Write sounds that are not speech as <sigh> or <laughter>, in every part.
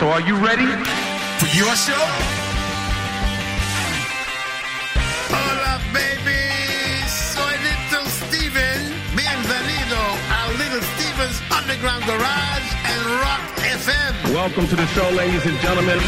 So are you ready? For your show? Hola, baby. Soy Little Steven. Bienvenido a Little Steven's Underground Garage and Rock FM. Welcome to the show, ladies and gentlemen.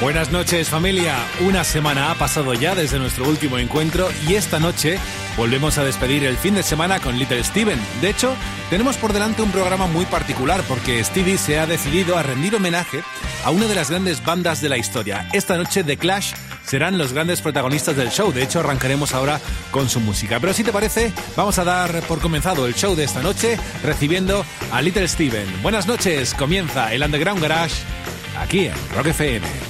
Buenas noches familia, una semana ha pasado ya desde nuestro último encuentro y esta noche volvemos a despedir el fin de semana con Little Steven. De hecho, tenemos por delante un programa muy particular porque Stevie se ha decidido a rendir homenaje a una de las grandes bandas de la historia. Esta noche The Clash serán los grandes protagonistas del show, de hecho arrancaremos ahora con su música. Pero si te parece, vamos a dar por comenzado el show de esta noche recibiendo a Little Steven. Buenas noches, comienza el Underground Garage aquí en Rock FM.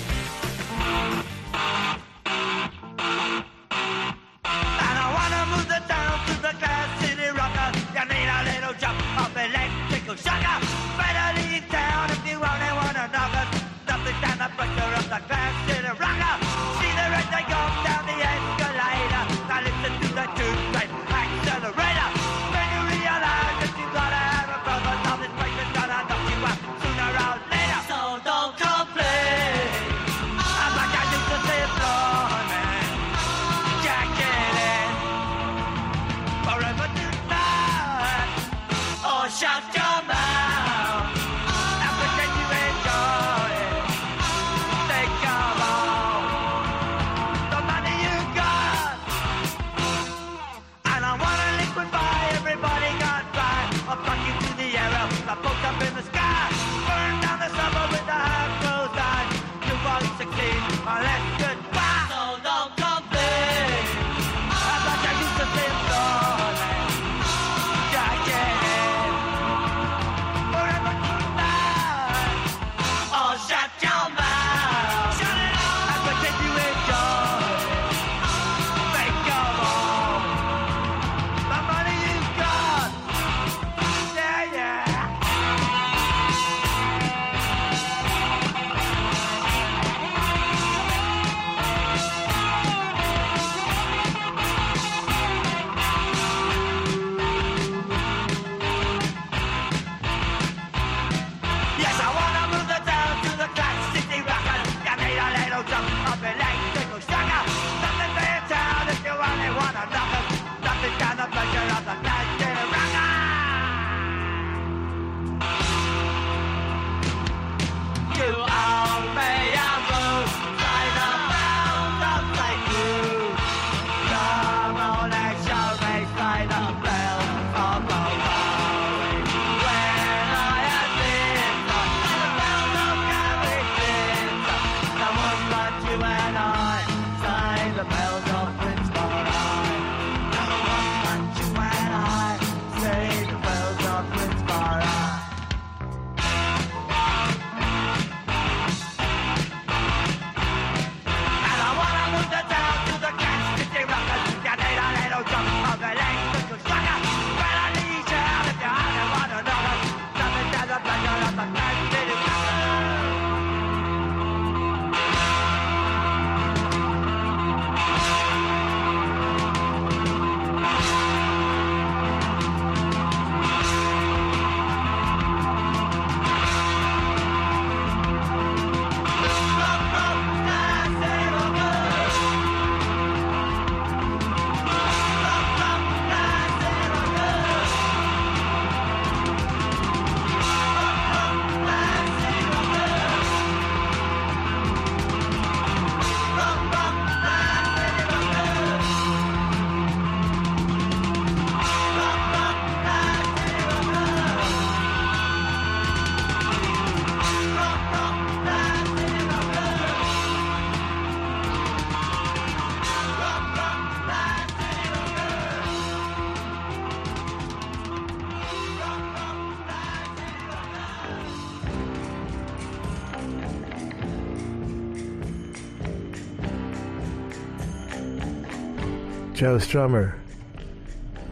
Joe Strummer,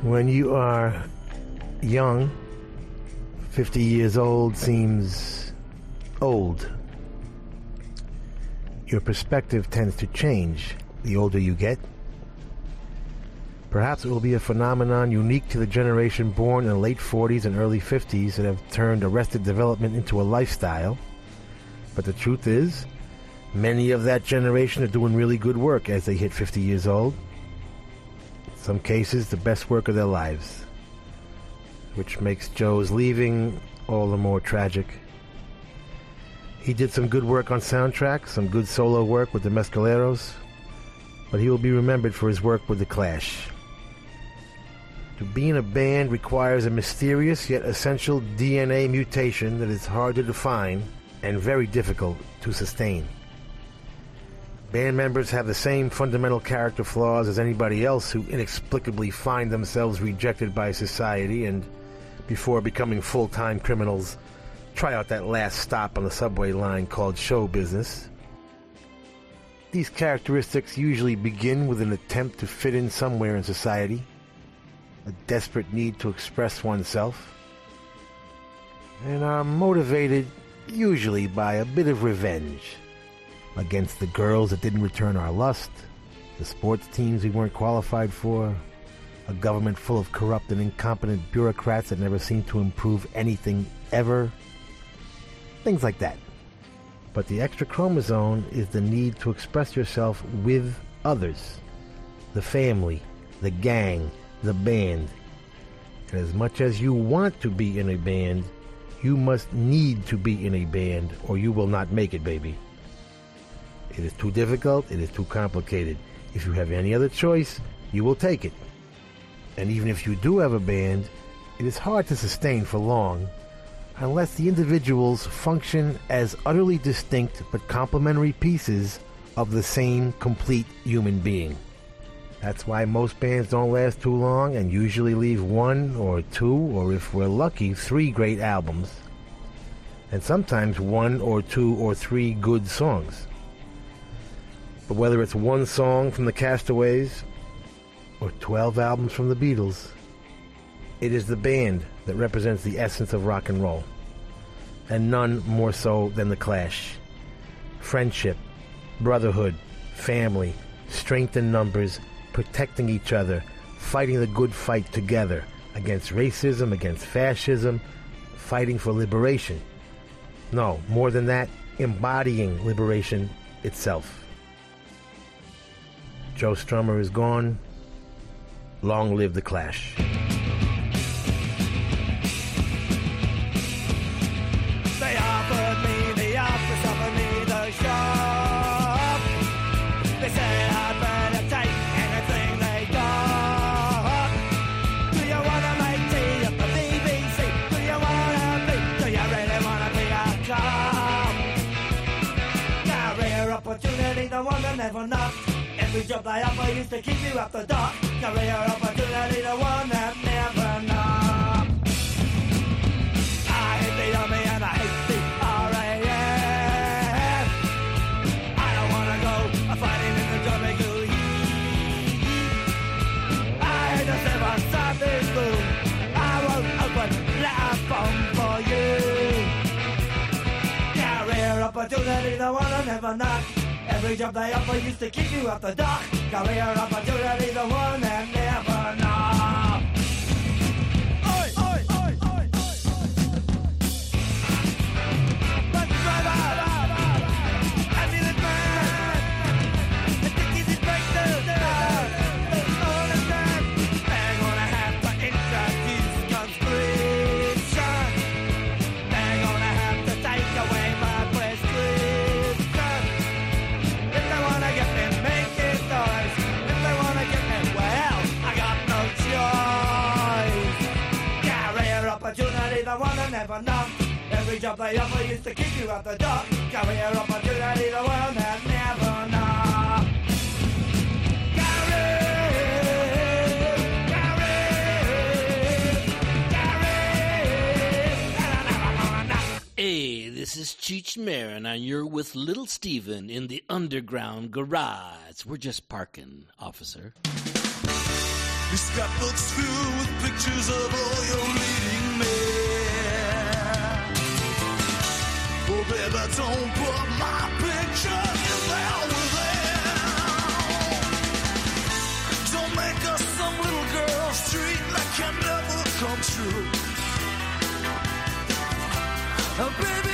when you are young, 50 years old seems old. Your perspective tends to change the older you get. Perhaps it will be a phenomenon unique to the generation born in the late 40s and early 50s that have turned arrested development into a lifestyle. But the truth is, many of that generation are doing really good work as they hit 50 years old. Some cases, the best work of their lives. Which makes Joe's leaving all the more tragic. He did some good work on soundtracks, some good solo work with the Mescaleros, but he will be remembered for his work with The Clash. To be in a band requires a mysterious yet essential DNA mutation that is hard to define and very difficult to sustain. Band members have the same fundamental character flaws as anybody else who inexplicably find themselves rejected by society and, before becoming full time criminals, try out that last stop on the subway line called show business. These characteristics usually begin with an attempt to fit in somewhere in society, a desperate need to express oneself, and are motivated usually by a bit of revenge against the girls that didn't return our lust, the sports teams we weren't qualified for, a government full of corrupt and incompetent bureaucrats that never seemed to improve anything ever things like that. But the extra chromosome is the need to express yourself with others, the family, the gang, the band. And as much as you want to be in a band, you must need to be in a band or you will not make it, baby. It is too difficult, it is too complicated. If you have any other choice, you will take it. And even if you do have a band, it is hard to sustain for long unless the individuals function as utterly distinct but complementary pieces of the same complete human being. That's why most bands don't last too long and usually leave one or two, or if we're lucky, three great albums. And sometimes one or two or three good songs. But whether it's one song from the Castaways or 12 albums from the Beatles, it is the band that represents the essence of rock and roll, and none more so than the Clash. Friendship, brotherhood, family, strength in numbers, protecting each other, fighting the good fight together against racism, against fascism, fighting for liberation. No, more than that, embodying liberation itself. Joe Strummer is gone. Long live the Clash. Every job they offer used to keep you up the dock. Career opportunity, the one that never knocked. I hate the army and I hate the RAF. I don't wanna go fighting in the heat. I hate step outside this room. I won't open that phone for you. Career opportunity, the one I never knocked. Every job they offer used to keep you up the dock. Career opportunity, the one that never knocked. Every job they offer used to kick you out the door. Career opportunity, the one that never know. Career, career, career, and I never gonna know. Hey, this is Cheech Marin, and you're with Little Steven in the underground garage. We're just parking, officer. Your scrapbook's filled with pictures of all your leading men. Baby, don't put my picture in there with them. Don't make us some little girl's dream never true. Oh, baby,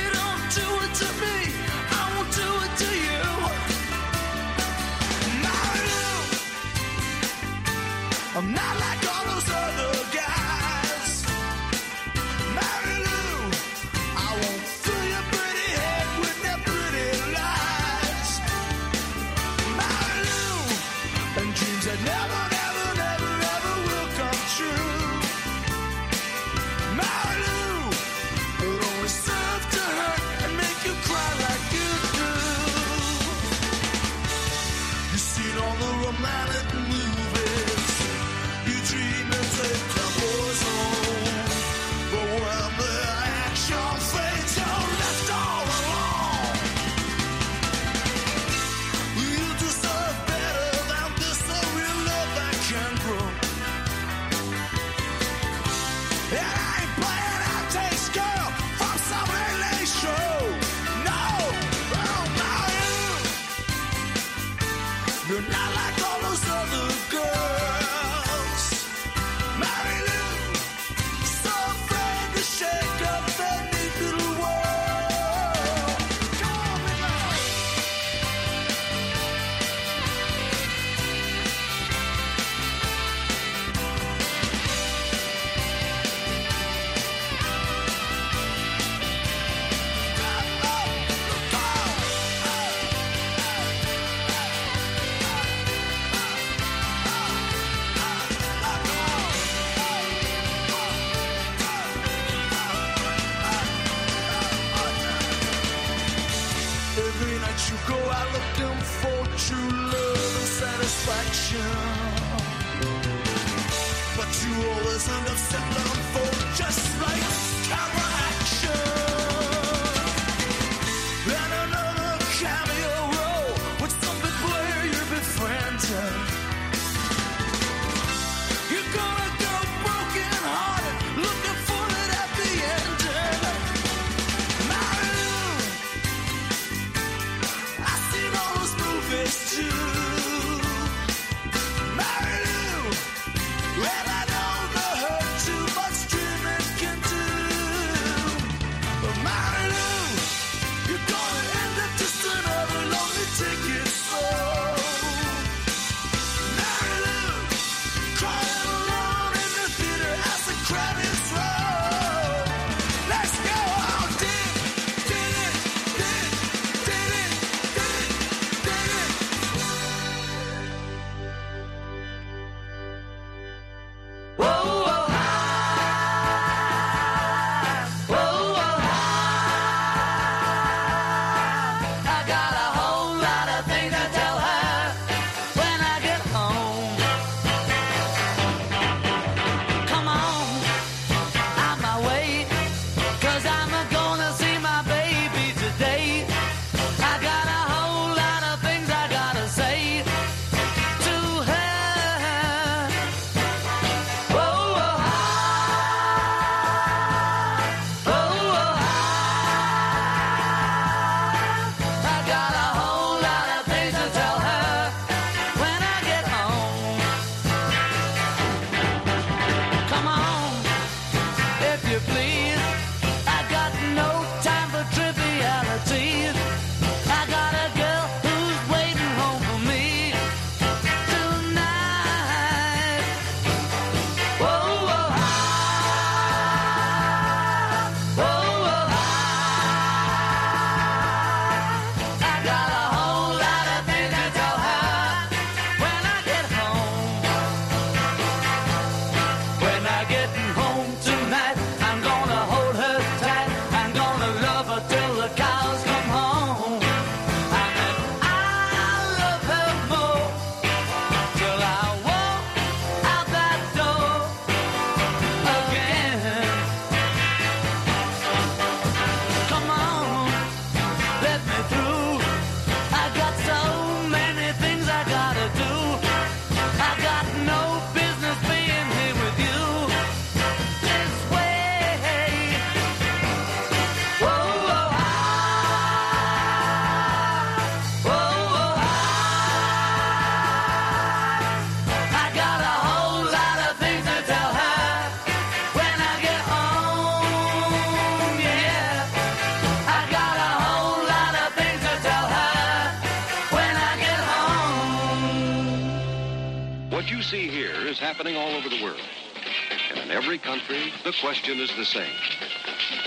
The question is the same.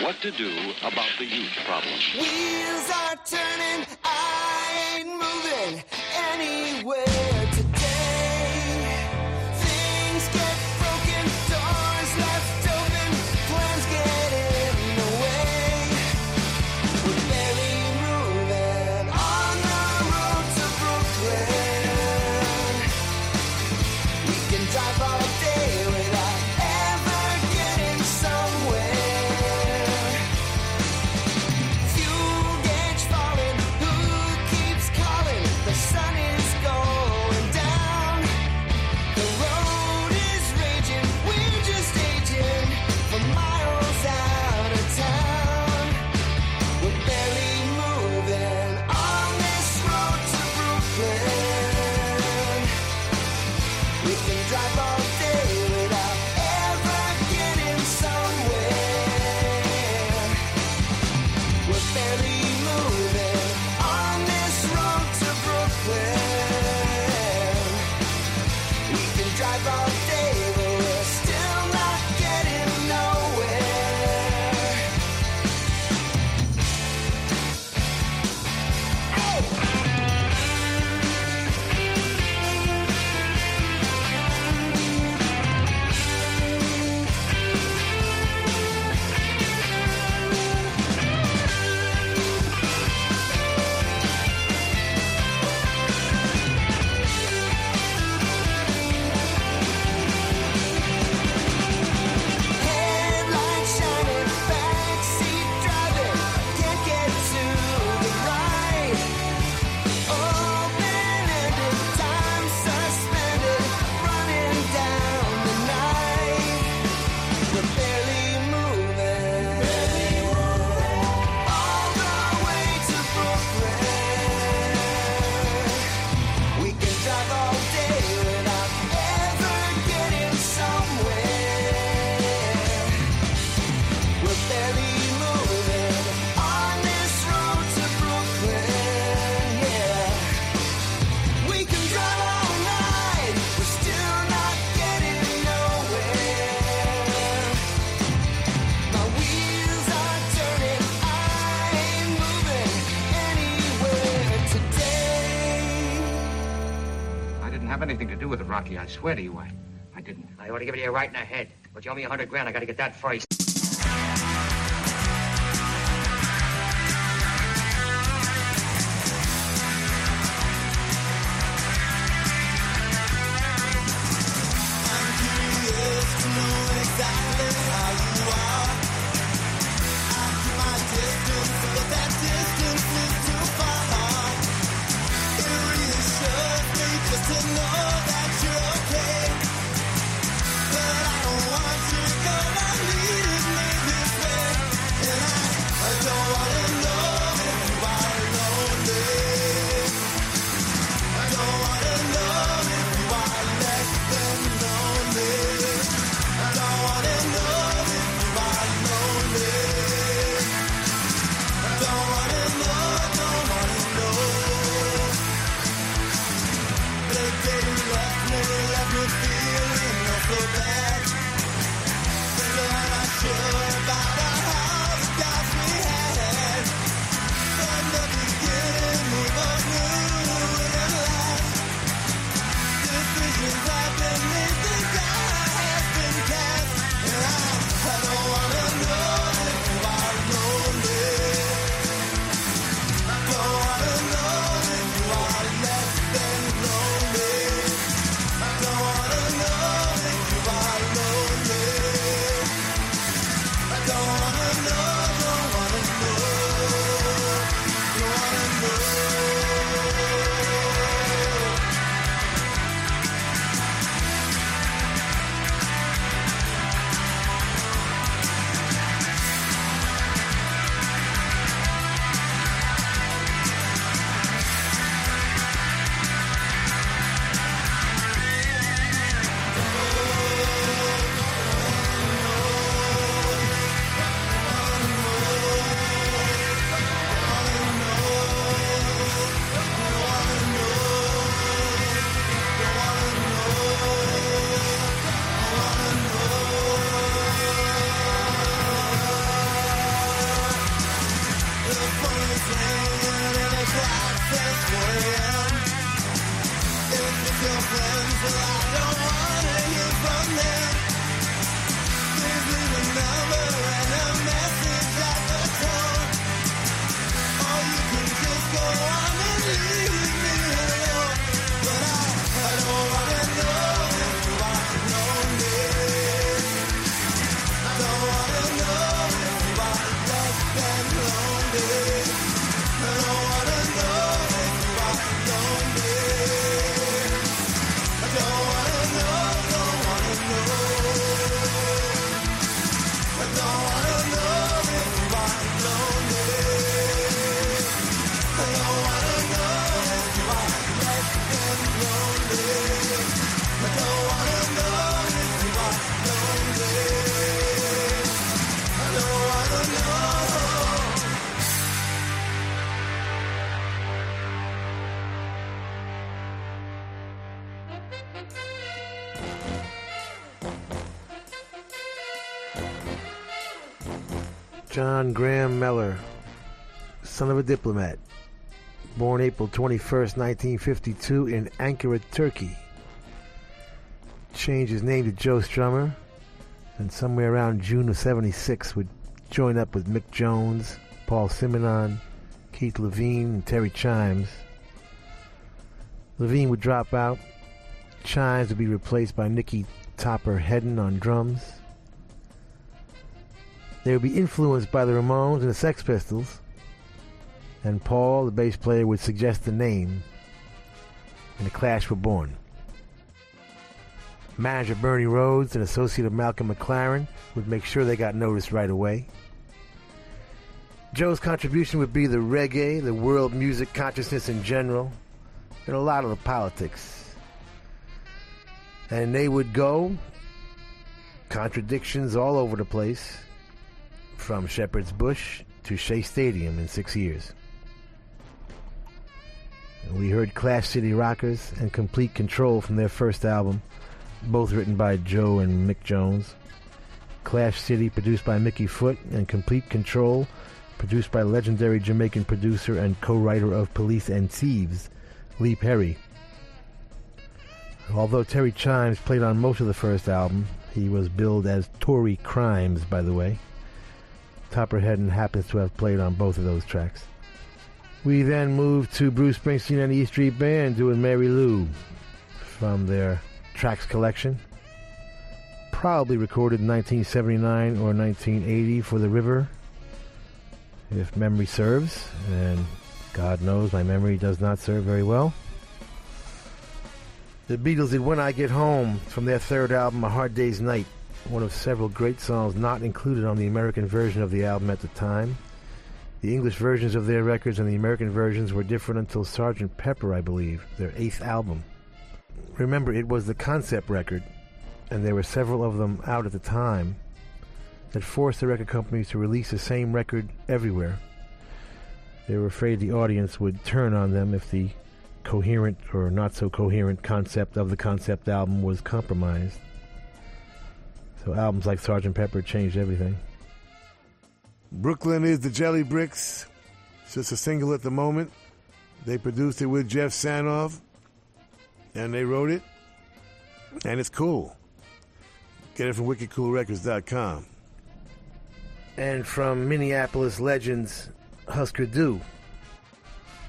What to do about the youth problem? have anything to do with it, Rocky. I swear to you, I, I didn't. I ought to give it to you right in the head. But you owe me a hundred grand. I got to get that first. John Graham Mellor, son of a diplomat, born April 21st, 1952, in Ankara, Turkey. Changed his name to Joe Strummer, and somewhere around June of 76 would join up with Mick Jones, Paul Simonon, Keith Levene, and Terry Chimes. Levene would drop out. Chimes would be replaced by Nicky Topper Headon on drums. They would be influenced by the Ramones and the Sex Pistols, and Paul, the bass player, would suggest the name, and the Clash were born. Manager Bernie Rhodes, and associate of Malcolm McLaren, would make sure they got noticed right away. Joe's contribution would be the reggae, the world music consciousness in general, and a lot of the politics. And they would go, contradictions all over the place, from Shepherd's Bush to Shea Stadium in six years. We heard Clash City Rockers and Complete Control from their first album, both written by Joe and Mick Jones. Clash City, produced by Mickey Foote, and Complete Control, produced by legendary Jamaican producer and co-writer of Police and Thieves, Lee Perry. Although Terry Chimes played on most of the first album, he was billed as Tory Crimes, by the way. Topper and happens to have played on both of those tracks. We then moved to Bruce Springsteen and the E Street Band doing Mary Lou from their tracks collection. Probably recorded in 1979 or 1980 for The River, if memory serves, and God knows my memory does not serve very well. The Beatles did When I Get Home from their third album, A Hard Day's Night, one of several great songs not included on the American version of the album at the time. The English versions of their records and the American versions were different until Sgt. Pepper, I believe, their eighth album. Remember, it was the concept record, and there were several of them out at the time, that forced the record companies to release the same record everywhere. They were afraid the audience would turn on them if the coherent or not so coherent concept of the concept album was compromised. So albums like Sgt. Pepper changed everything. Brooklyn is the Jelly Bricks. It's just a single at the moment. They produced it with Jeff Sanoff, and they wrote it, and it's cool. Get it from wickedcoolrecords.com. And from Minneapolis legends, Husker Du.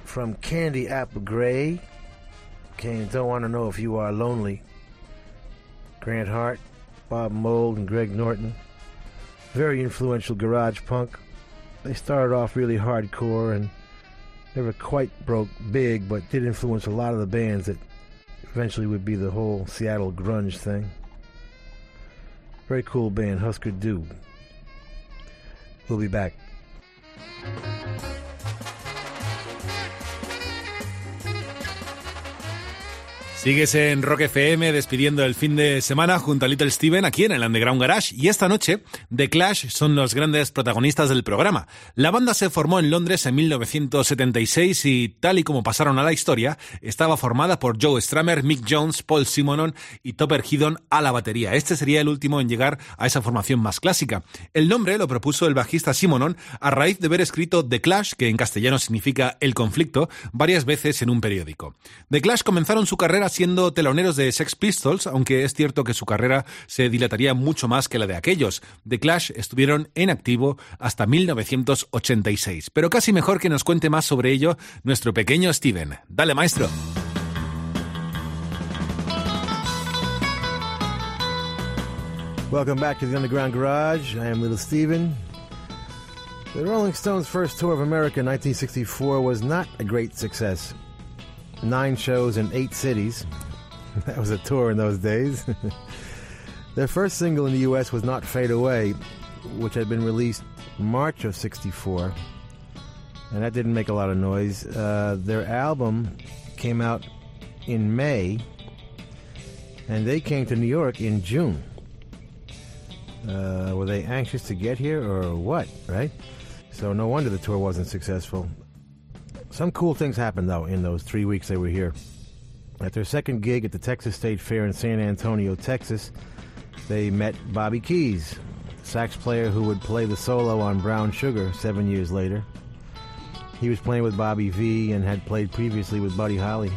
From Candy Apple Gray, came Don't Want to Know If You Are Lonely. Grant Hart, Bob Mould, and Greg Norton. Very influential garage punk. They started off really hardcore and never quite broke big, but did influence a lot of the bands that eventually would be the whole Seattle grunge thing. Very cool band, Husker Du. We'll be back. Sigues en Rock FM despidiendo el fin de semana junto a Little Steven aquí en el Underground Garage y esta noche The Clash son los grandes protagonistas del programa. La banda se formó en Londres en 1976 y tal y como pasaron a la historia, estaba formada por Joe Stramer, Mick Jones, Paul Simonon y Topper Headon a la batería. Este sería el último en llegar a esa formación más clásica. El nombre lo propuso el bajista Simonon a raíz de haber escrito The Clash, que en castellano significa el conflicto, varias veces en un periódico. The Clash comenzaron su carrera siendo teloneros de Sex Pistols, aunque es cierto que su carrera se dilataría mucho más que la de aquellos. The Clash estuvieron en activo hasta 1986. Pero casi mejor que nos cuente más sobre ello nuestro pequeño Steven. Dale, maestro. Welcome back to the Underground Garage. I am Little Steven. The Rolling Stones' first tour of America in 1964 was not a great success. Nine shows in eight cities. <laughs> That was a tour in those days. <laughs> Their first single in the U.S. was Not Fade Away, which had been released March of 64. And that didn't make a lot of noise. Uh, their album came out in May, and they came to New York in June. Uh, were they anxious to get here or what, right? So no wonder the tour wasn't successful. Some cool things happened, though, in those three weeks they were here. At their second gig at the Texas State Fair in San Antonio, Texas, they met Bobby Keys, sax player who would play the solo on Brown Sugar seven years later. He was playing with Bobby Vee and had played previously with Buddy Holly.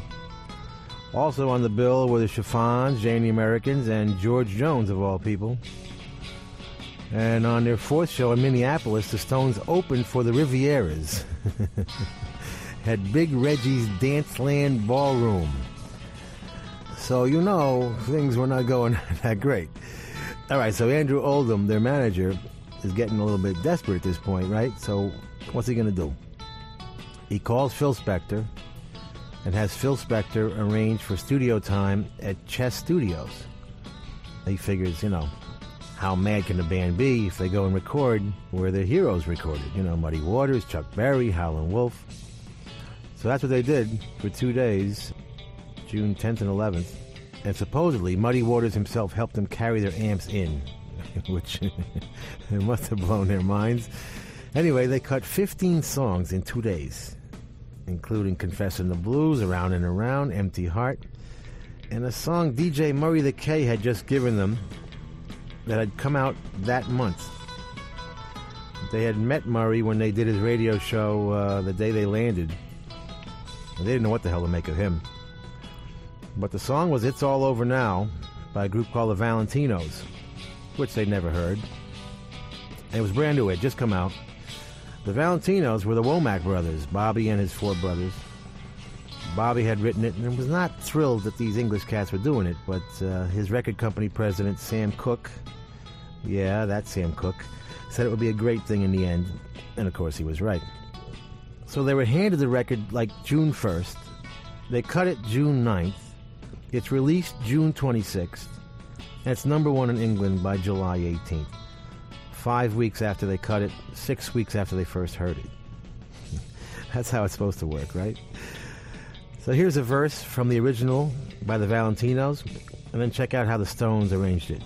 Also on the bill were the Chiffons, Jane Americans, and George Jones, of all people. And on their fourth show in Minneapolis, the Stones opened for the Rivieras. <laughs> Had Big Reggie's Danceland Ballroom. So you know things were not going <laughs> that great. All right, so Andrew Oldham, their manager, is getting a little bit desperate at this point, right? So what's he going to do? He calls Phil Spector and has Phil Spector arrange for studio time at Chess Studios. He figures, you know, how mad can the band be if they go and record where their heroes recorded? You know, Muddy Waters, Chuck Berry, Howlin' Wolf. So that's what they did for two days, June 10th and 11th. And supposedly, Muddy Waters himself helped them carry their amps in, <laughs> which <laughs> must have blown their minds. Anyway, they cut 15 songs in two days, including Confessing the Blues, Around and Around, Empty Heart, and a song DJ Murray the K had just given them that had come out that month. They had met Murray when they did his radio show uh, the day they landed. They didn't know what the hell to make of him. But the song was It's All Over Now by a group called the Valentinos, which they'd never heard. And it was brand new, it had just come out. The Valentinos were the Womack brothers, Bobby and his four brothers. Bobby had written it and was not thrilled that these English cats were doing it, but uh, his record company president, Sam Cooke, yeah, that's Sam Cooke, said it would be a great thing in the end. And of course, he was right. So they were handed the record like June 1st. They cut it June 9th. It's released June 26th. And it's number one in England by July 18th. Five weeks after they cut it, six weeks after they first heard it. <laughs> That's how it's supposed to work, right? So here's a verse from the original by the Valentinos, and then check out how the Stones arranged it.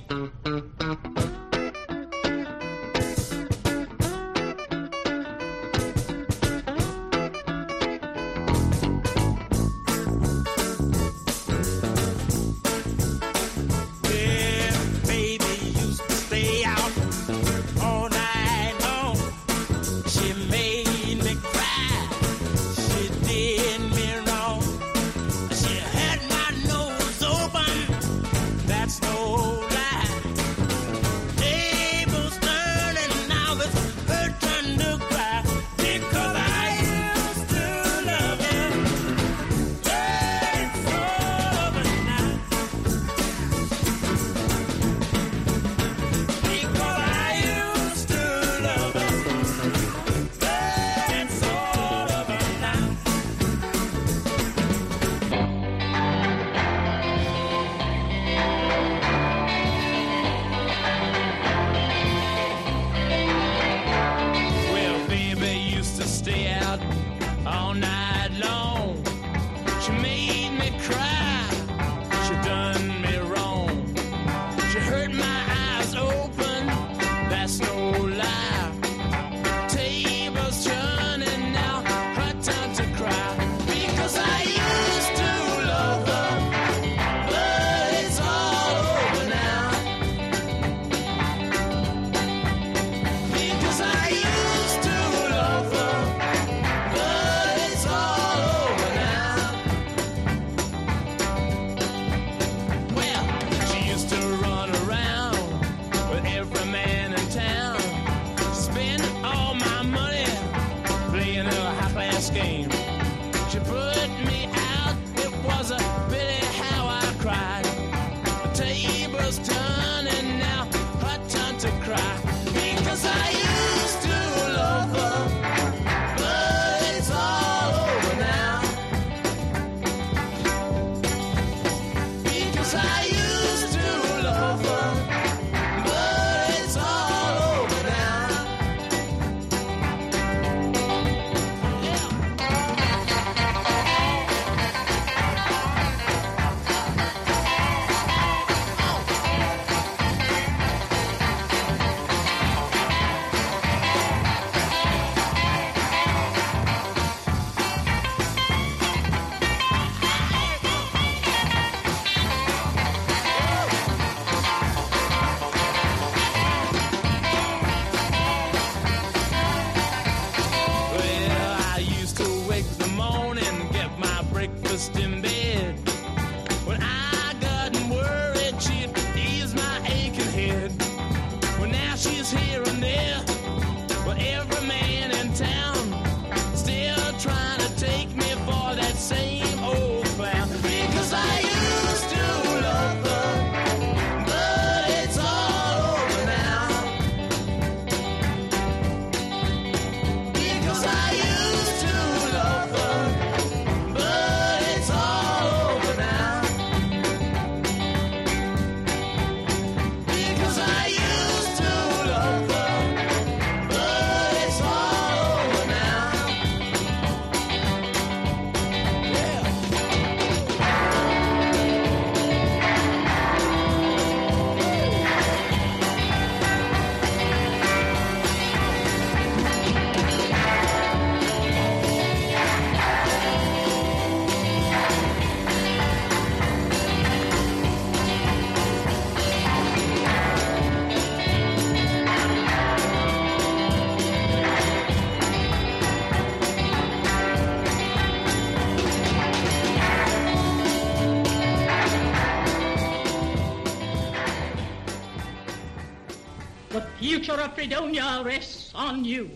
Fredonia rests on you.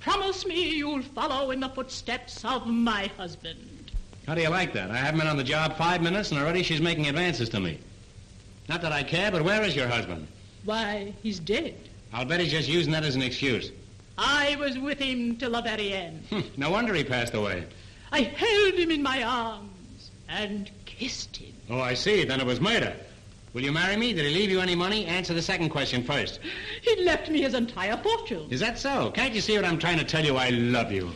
Promise me you'll follow in the footsteps of my husband. How do you like that? I haven't been on the job five minutes, and already she's making advances to me. Not that I care, but where is your husband? Why, he's dead. I'll bet he's just using that as an excuse. I was with him till the very end. Hmm, no wonder he passed away. I held him in my arms and kissed him. Oh, I see. Then it was murder. Will you marry me? Did he leave you any money? Answer the second question first. He left me his entire fortune. Is that so? Can't you see what I'm trying to tell you? I love you.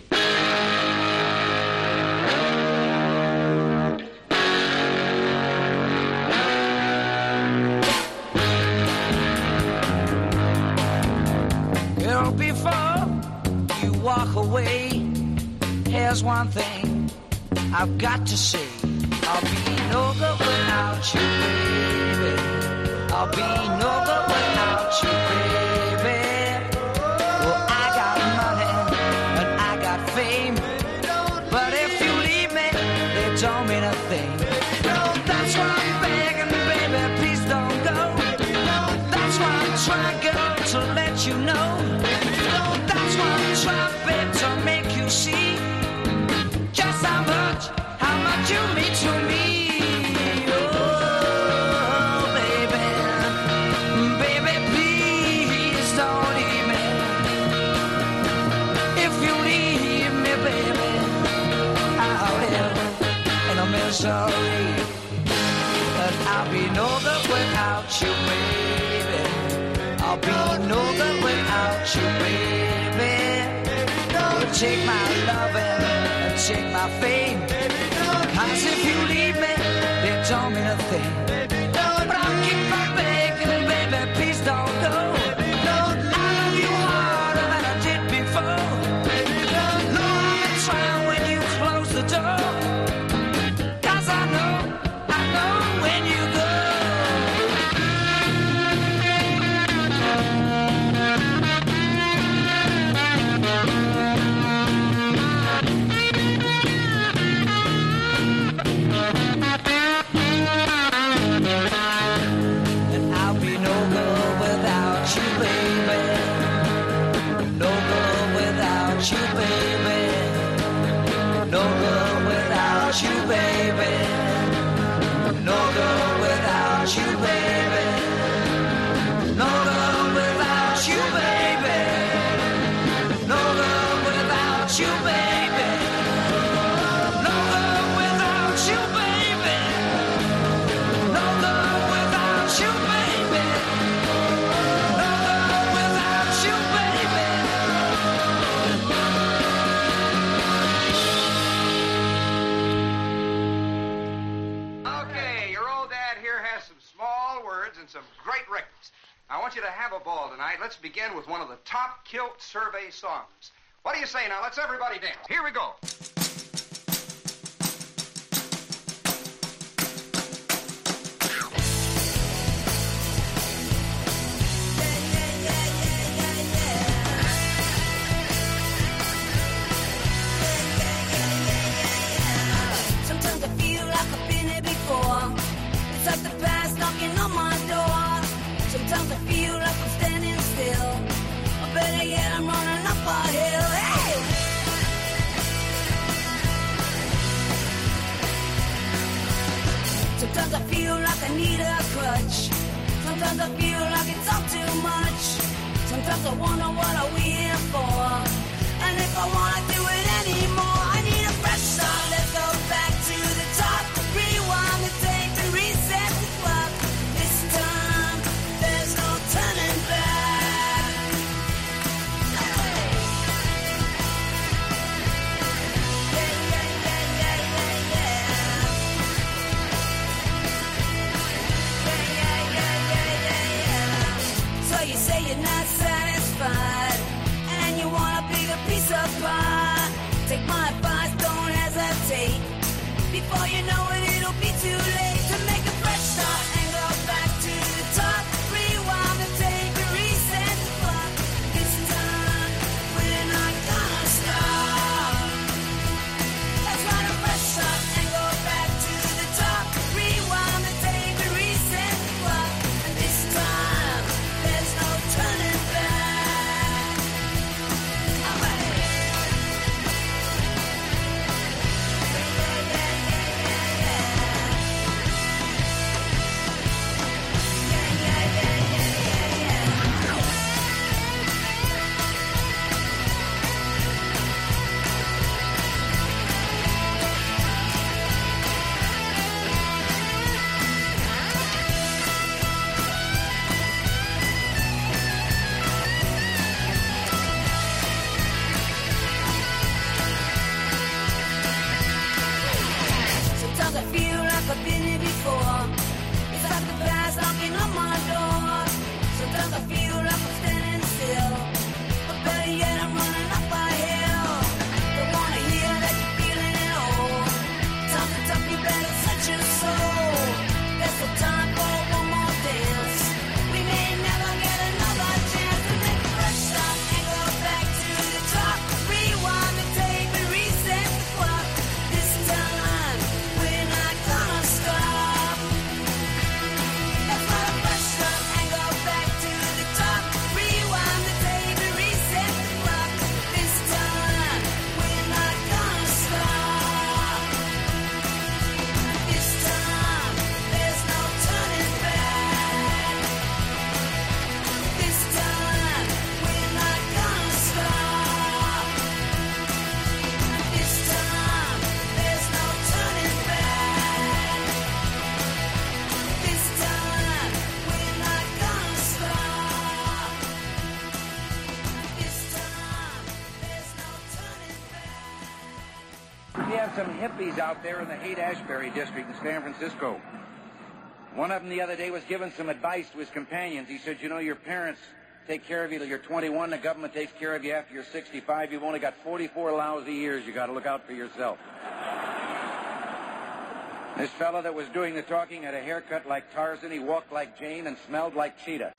Well, before you walk away, here's one thing I've got to say. I'll be no good without you, baby. I'll be no good without you, baby. by faith. Tonight. Let's begin with one of the top kilt survey songs. What do you say now? Let's everybody dance. Here we go. Sometimes I wonder what are we here for. And if I wanna. out there in the Haight-Ashbury district in San Francisco. One of them the other day was giving some advice to his companions. He said, you know, your parents take care of you till you're 21. The government takes care of you after you're 65. You've only got 44 lousy years. You got to look out for yourself. this fellow that was doing the talking had a haircut like Tarzan. He walked like Jane and smelled like Cheetah.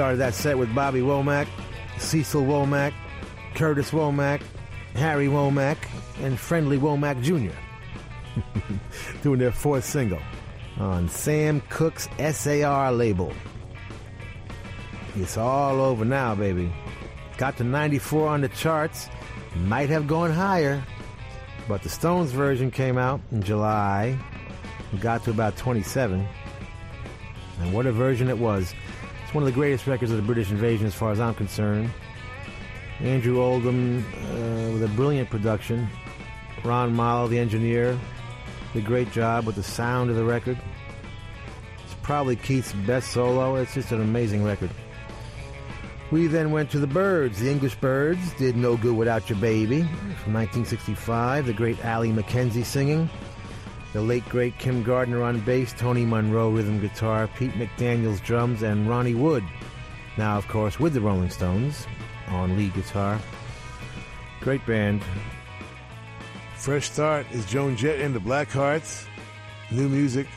Started that set with Bobby Womack, Cecil Womack, Curtis Womack, Harry Womack, and Friendly Womack Jr. <laughs> doing their fourth single on Sam Cooke's SAR label. It's all over now, baby. Got to 94 on the charts, might have gone higher, but the Stones version came out in July got to about 27. And what a version it was. It's one of the greatest records of the British invasion as far as I'm concerned. Andrew Oldham uh, with a brilliant production. Ron Malo, the engineer, did a great job with the sound of the record. It's probably Keith's best solo. It's just an amazing record. We then went to the Birds. The English Birds did No Good Without Your Baby from 1965. The great Ali McKenzie singing. The late great Kim Gardner on bass, Tony Munroe rhythm guitar, Pete McDaniels drums, and Ronnie Wood. Now, of course, with the Rolling Stones on lead guitar. Great band. Fresh Start is Joan Jett and the Blackhearts. New music,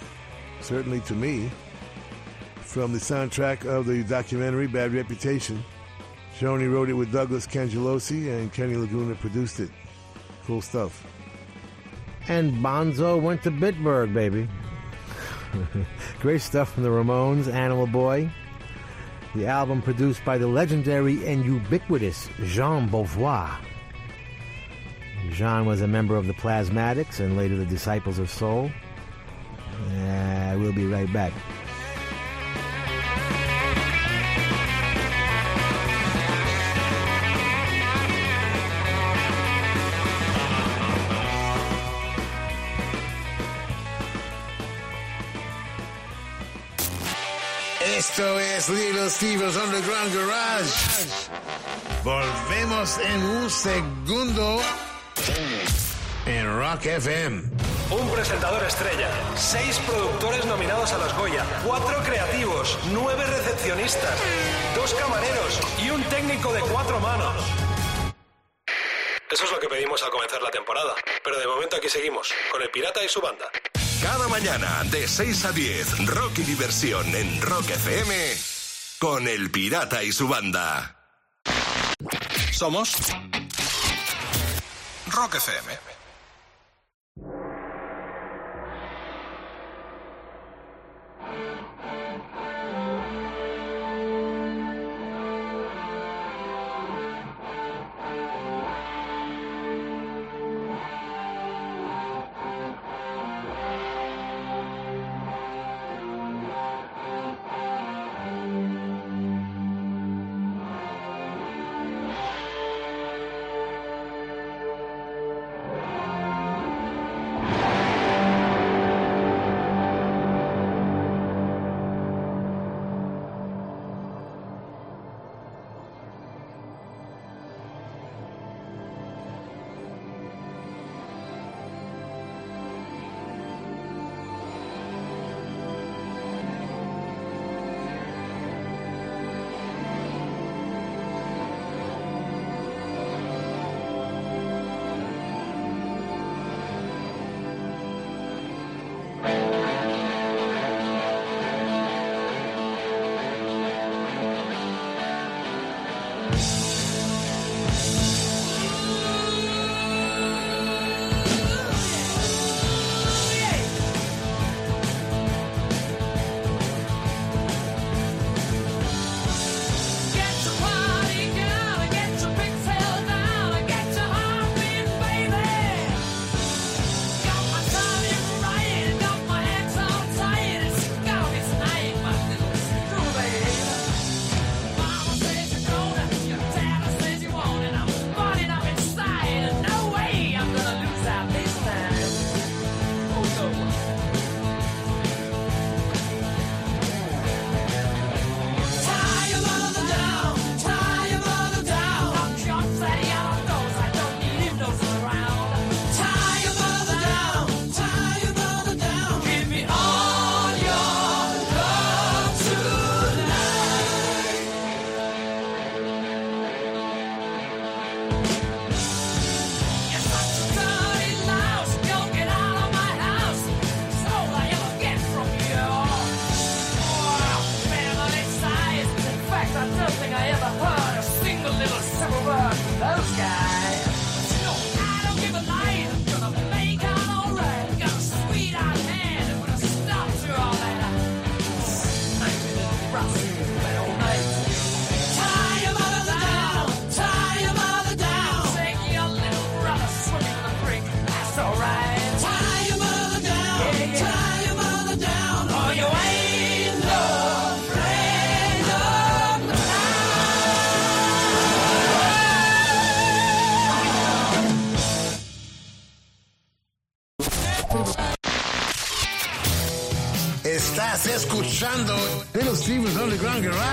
certainly to me, from the soundtrack of the documentary Bad Reputation. Joni wrote it with Douglas Cangelosi and Kenny Laguna produced it. Cool stuff. And Bonzo went to Bitburg, baby. <laughs> Great stuff from the Ramones, Animal Boy. The album produced by the legendary and ubiquitous Jean Beauvoir. Jean was a member of the Plasmatics and later the Disciples of Soul. Uh, we'll be right back. Esto es Little Steve's Underground Garage. Volvemos en un segundo en Rock FM. Un presentador estrella, seis productores nominados a los Goya, cuatro creativos, nueve recepcionistas, dos camareros y un técnico de cuatro manos. Eso es lo que pedimos al comenzar la temporada, pero de momento aquí seguimos, con el pirata y su banda. Cada mañana de 6 a 10, rock y diversión en Rock FM con El Pirata y su banda. Somos Rock FM. Little Steven's Underground Garage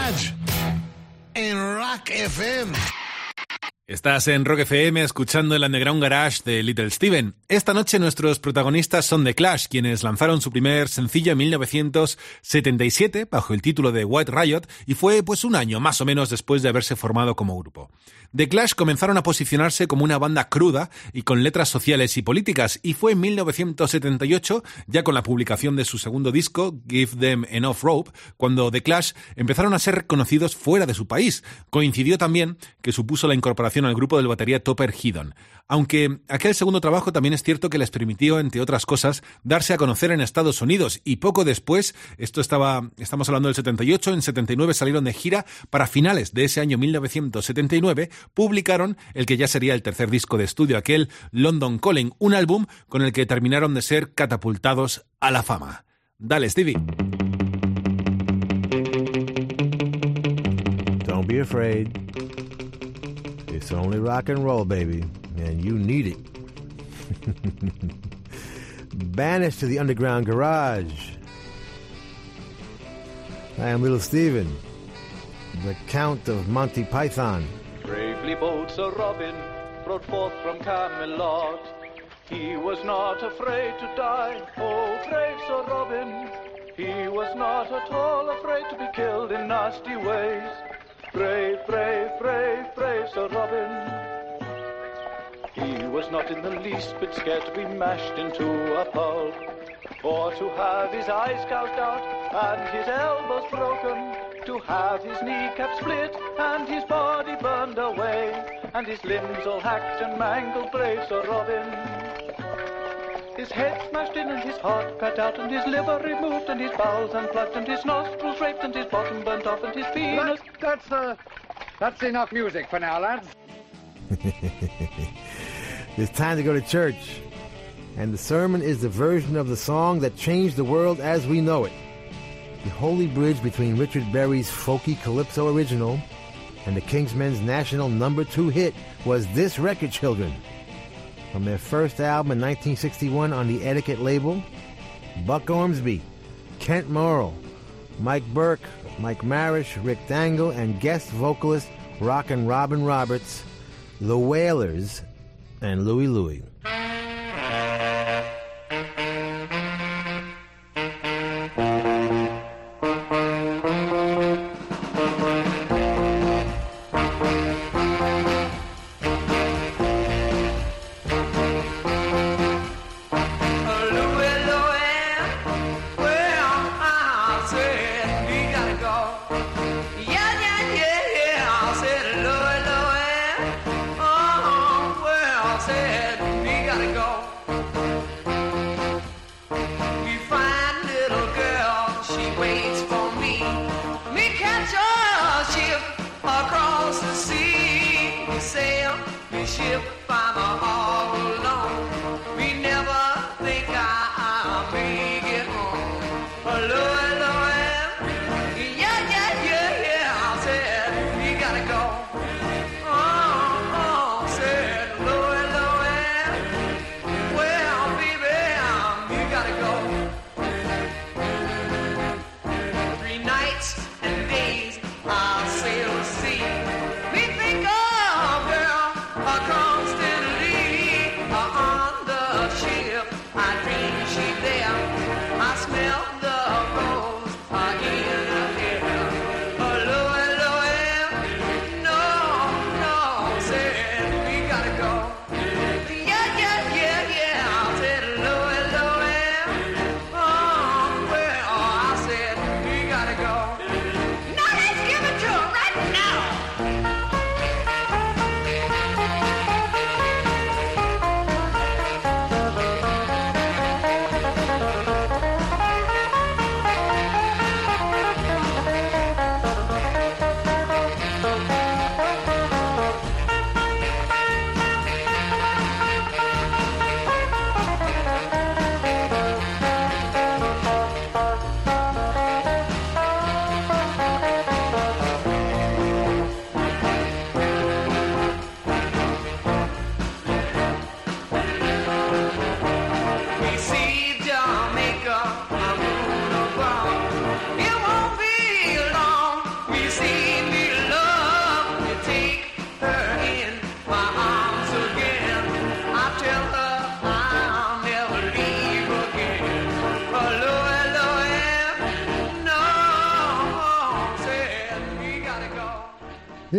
En Rock FM escuchando el Underground Garage de Little Steven. Esta noche nuestros protagonistas son The Clash, quienes lanzaron su primer sencillo en 1977 bajo el título de White Riot y fue pues un año más o menos después de haberse formado como grupo. The Clash comenzaron a posicionarse como una banda cruda y con letras sociales y políticas y fue en 1978, ya con la publicación de su segundo disco, Give Them Enough Rope, cuando The Clash empezaron a ser reconocidos fuera de su país. Coincidió también que supuso la incorporación al grupo del batería Topper Headon. Aunque aquel segundo trabajo también es cierto que les permitió, entre otras cosas, darse a conocer en Estados Unidos y poco después, esto estaba, estamos hablando del 78, en 79 salieron de gira para finales de ese año 1979, publicaron el que ya sería el tercer disco de estudio, aquel London Calling, un álbum con el que terminaron de ser catapultados a la fama. Dale, Stevie. Don't be afraid. It's only rock and roll, baby, and you need it. <laughs> Banished to the underground garage. I am Little Steven, the Count of Monty Python. Bravely bold Sir Robin rode forth from Camelot. He was not afraid to die, oh brave Sir Robin. He was not at all afraid to be killed in nasty ways. Brave, brave, brave, brave Sir Robin. He was not in the least bit scared to be mashed into a pulp, or to have his eyes gouged out and his elbows broken, to have his kneecap split and his body burned away, and his limbs all hacked and mangled, brave Sir Robin. His head smashed in and his heart cut out and his liver removed and his bowels unplugged and his nostrils raped and his bottom burnt off and his penis. That's uh, that's enough music for now, lads. <laughs> it's time to go to church. And the sermon is the version of the song that changed the world as we know it. The holy bridge between Richard Berry's folky calypso original and the Kingsmen's national number two hit was This Record Children. From their first album in 1961 on the Etiquette label, Buck Ormsby, Kent Morrill, Mike Burk, Mike Marush, Rick Dangel, and guest vocalist Rockin' Robin Roberts, The Wailers, and Louie Louie. down the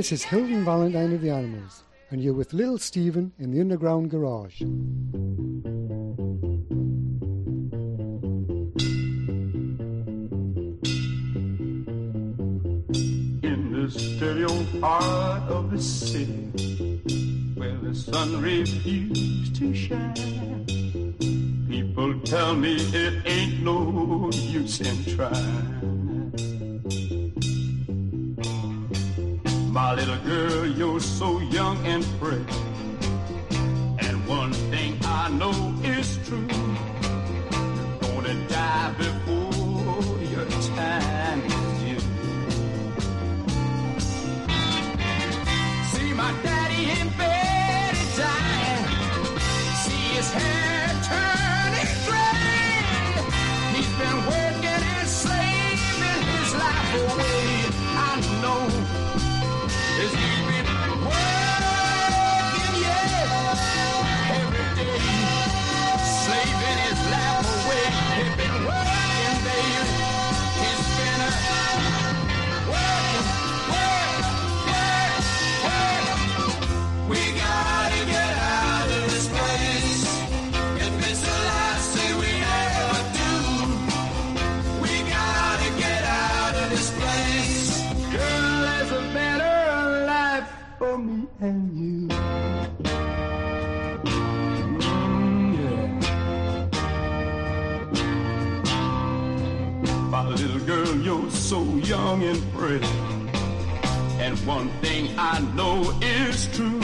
This is Hilton Valentine of the Animals, and you're with Little Steven in the Underground Garage. in the stereo heart of the city where the sun refused to shine. People tell me it ain't no use in trying. My little girl, you're so young and pretty. And one thing I know is true. You're gonna die before your time is due. See my daddy in young and pretty. And one thing I know is true.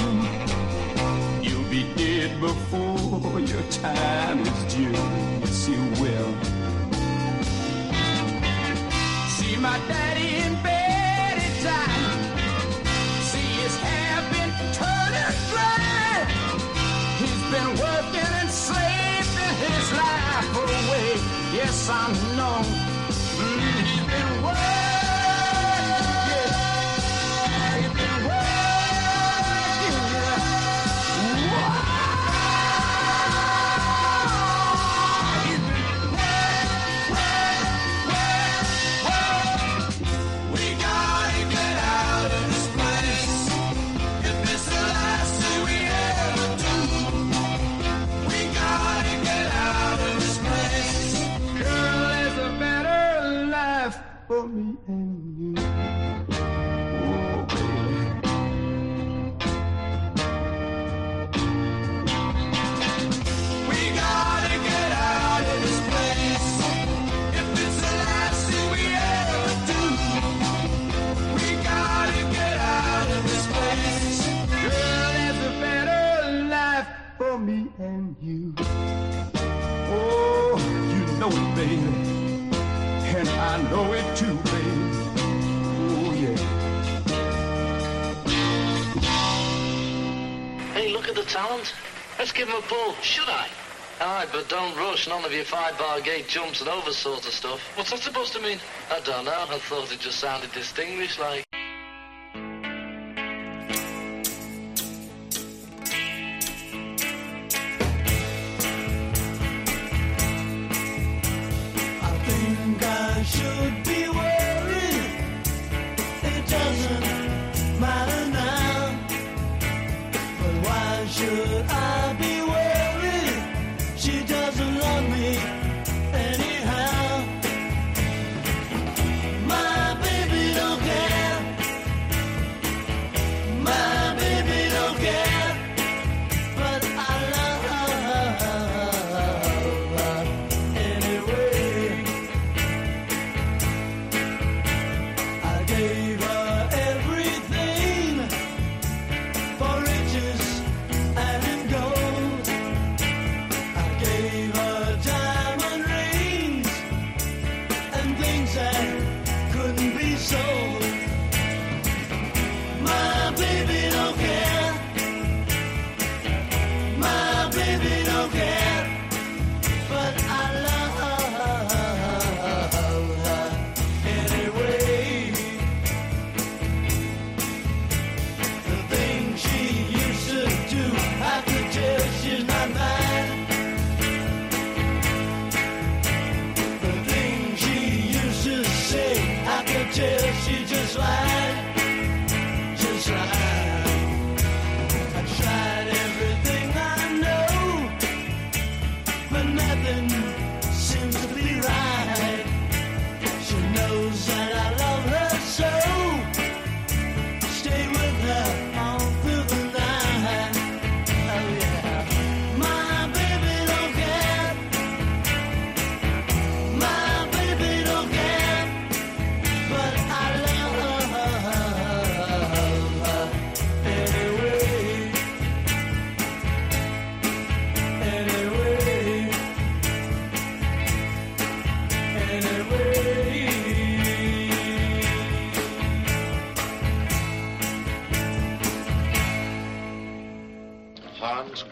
You'll be dead before your time is due. Yes, you will. See my daddy in bed at time. See his hair been turning gray. He's been working and slaving his life away. Yes, I know. Mm, he's been working. Let's give him a pull. Should I? Aye, but don't rush. None of your five-bar gate jumps and over sort of stuff. What's that supposed to mean? I don't know. I thought it just sounded distinguished, like.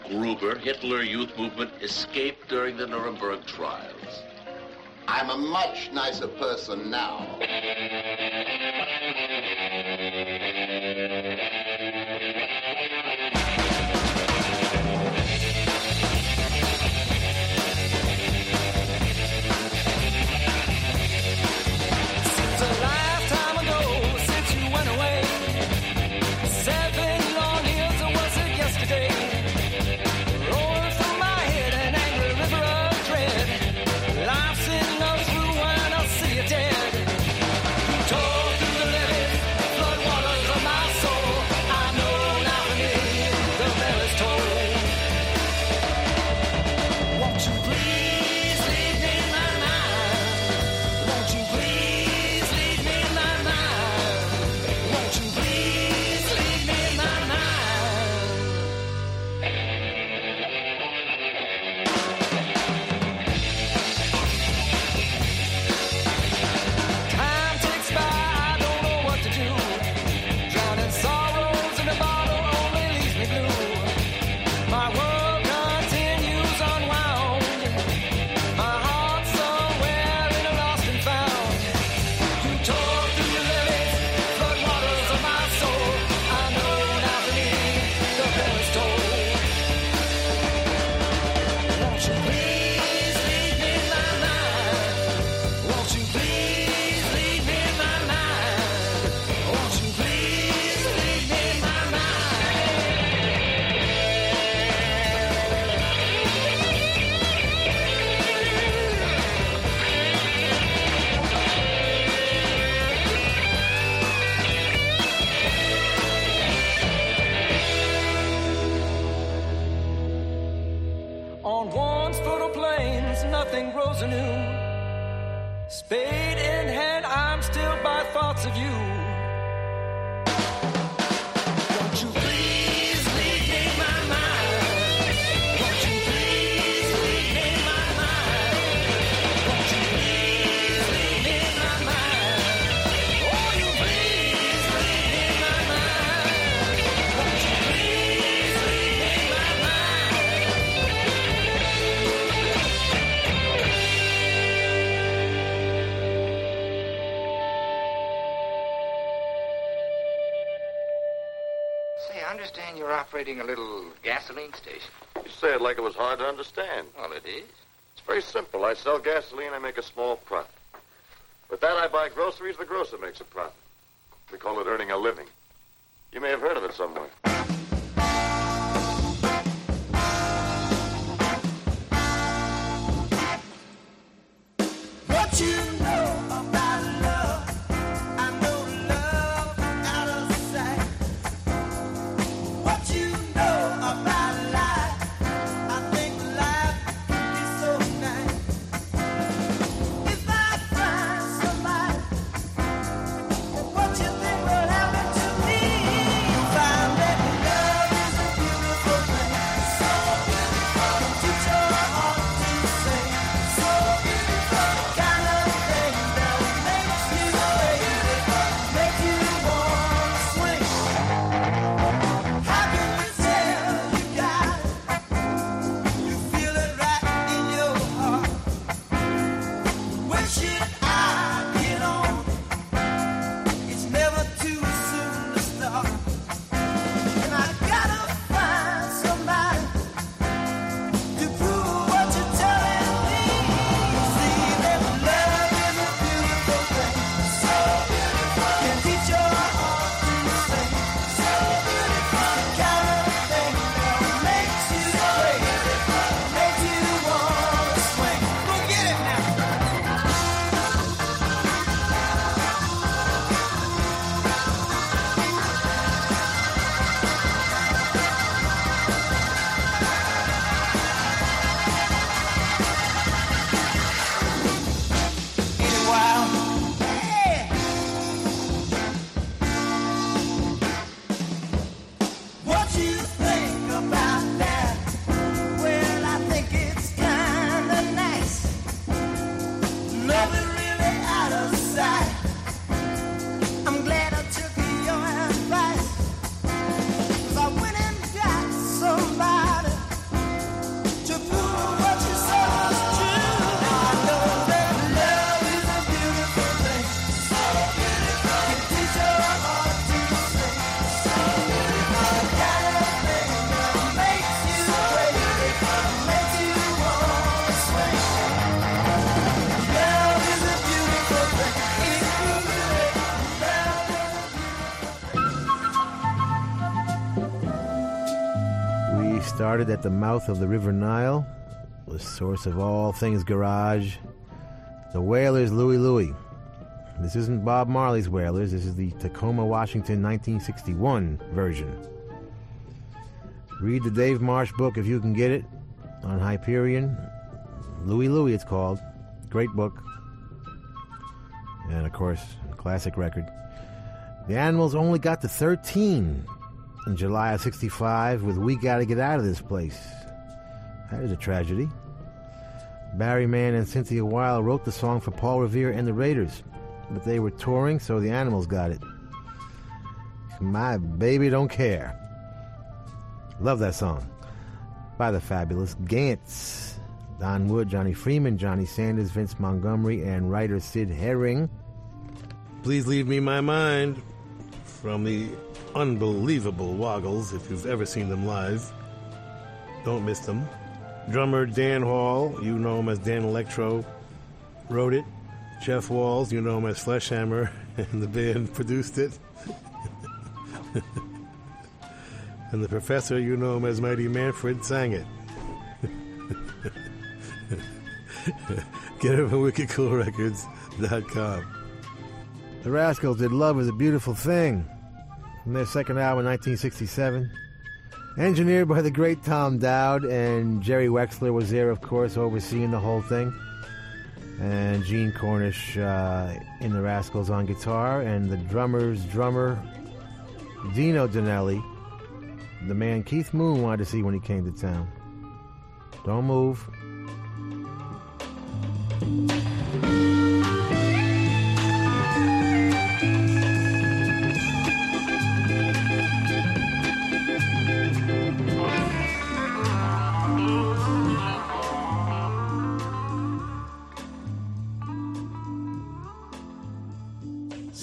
Gruber, Hitler Youth Movement, escaped during the Nuremberg trials. I'm a much nicer person now. hard to understand. Well, it is. It's very simple. I sell gasoline, I make a small profit. With that, I buy groceries, the grocer makes a profit. We call it earning a living. You may have heard of it somewhere. Started at the mouth of the River Nile, the source of all things garage. The Wailers Louie Louie. This isn't Bob Marley's Wailers, this is the Tacoma, Washington 1961 version. Read the Dave Marsh book if you can get it on Hyperion. Louie Louie, it's called. Great book. And of course, classic record. The Animals only got to 13 in July of 65 with We Gotta Get Out of This Place. That is a tragedy. Barry Mann and Cynthia Weil wrote the song for Paul Revere and the Raiders, but they were touring, so the Animals got it. My baby don't care. Love that song. By the fabulous Gants. Don Wood, Johnny Freeman, Johnny Sanders, Vince Montgomery, and writer Sid Herring. Please leave me my mind from the unbelievable Woggles, if you've ever seen them live. Don't miss them. Drummer Dan Hall, you know him as Dan Electro, wrote it. Jeff Walls, you know him as Fleshhammer, <laughs> and the band produced it. <laughs> and the professor, you know him as Mighty Manfred, sang it. <laughs> Get it from wickedcoolrecords.com. The Rascals did Love is a Beautiful Thing from their second album in 1967. Engineered by the great Tom Dowd, and Jerry Wexler was there, of course, overseeing the whole thing. And Gene Cornish uh, in the Rascals on guitar, and the drummer's drummer, Dino Danelli, the man Keith Moon wanted to see when he came to town. Don't move.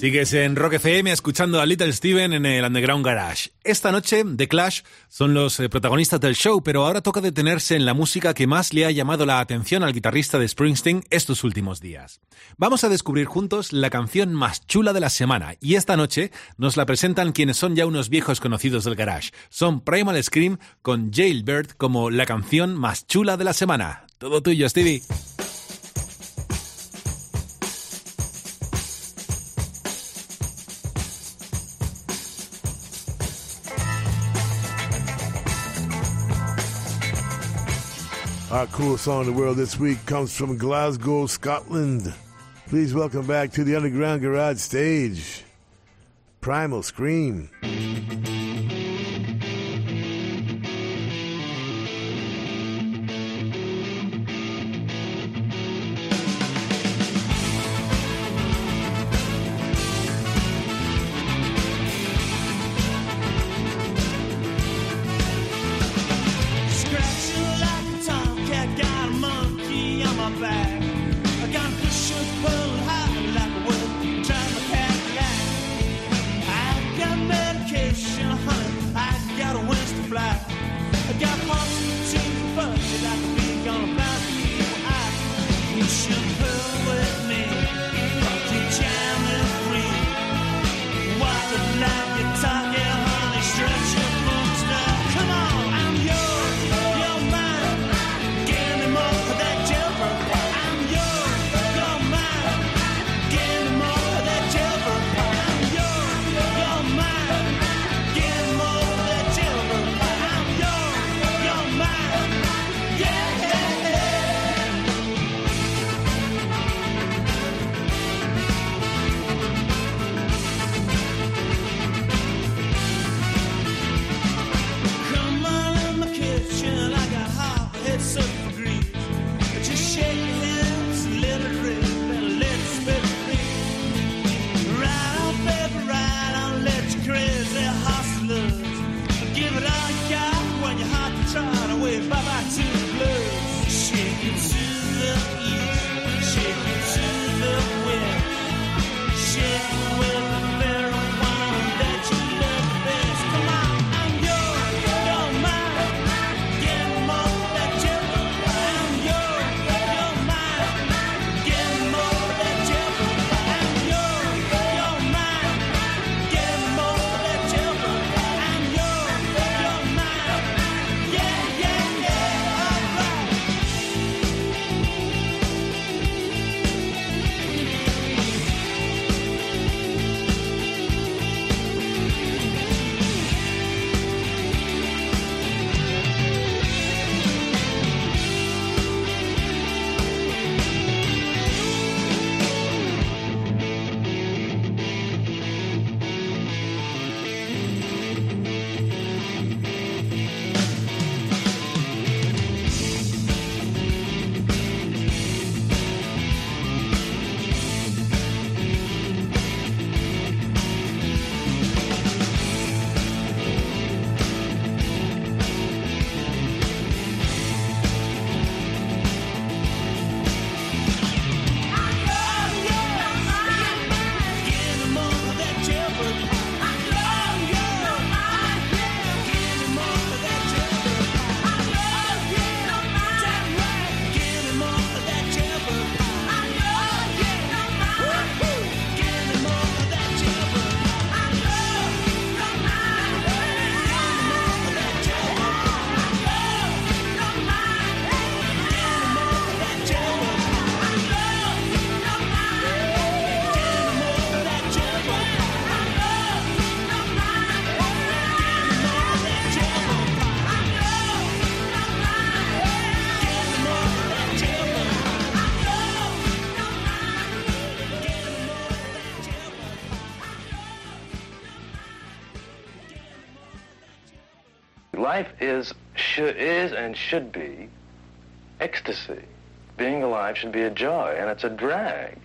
Sigues en Rock FM escuchando a Little Steven en el Underground Garage. Esta noche, The Clash son los eh, protagonistas del show, pero ahora toca detenerse en la música que más le ha llamado la atención al guitarrista de Springsteen estos últimos días. Vamos a descubrir juntos la canción más chula de la semana, y esta noche nos la presentan quienes son ya unos viejos conocidos del Garage. Son Primal Scream con Jailbird como la canción más chula de la semana. Todo tuyo, Stevie. Our coolest song in the world this week comes from Glasgow, Scotland. Please welcome back to the Underground Garage stage, Primal Scream. life is should is and should be ecstasy. Being alive should be a joy, and it's a drag.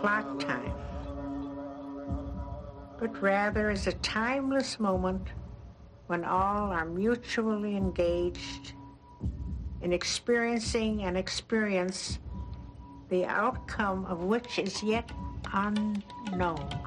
clock time, but rather as a timeless moment when all are mutually engaged in experiencing an experience the outcome of which is yet unknown.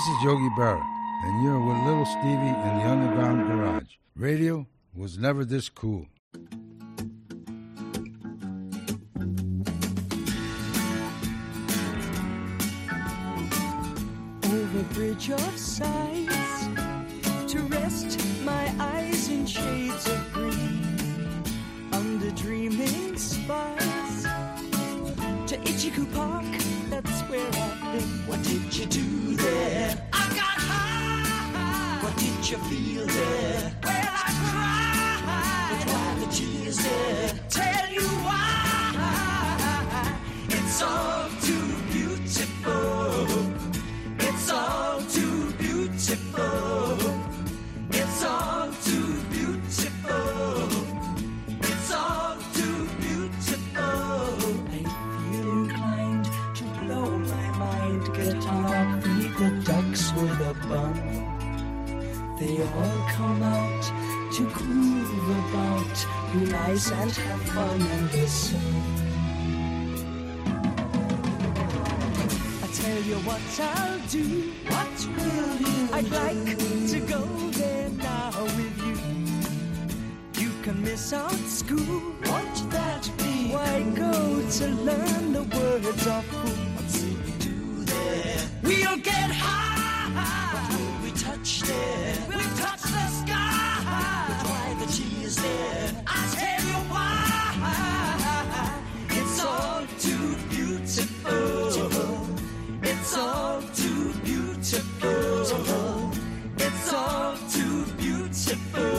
This is Yogi Berra, and you're with Little Stevie in the Underground Garage. Radio was never this cool. Over bridge of sights to rest my eyes in shades of green under dreaming skies to Itchycoo Park that's where I've been. What did you do there? I got high. What did you feel there? Well, I cried. But why the tears there? Tell you why. It's all too beautiful. It's all too beautiful. They all come out to groove about, nice and have fun and listen. I tell you what I'll do. What will you I'd like to go there now with you. You can miss out school. Won't that be? Why go to learn the words of who? What's we do there? We'll get high. What will we touch there? The sky. But why the cheese there? I tell you why. It's all too beautiful. It's all too beautiful. It's all too beautiful.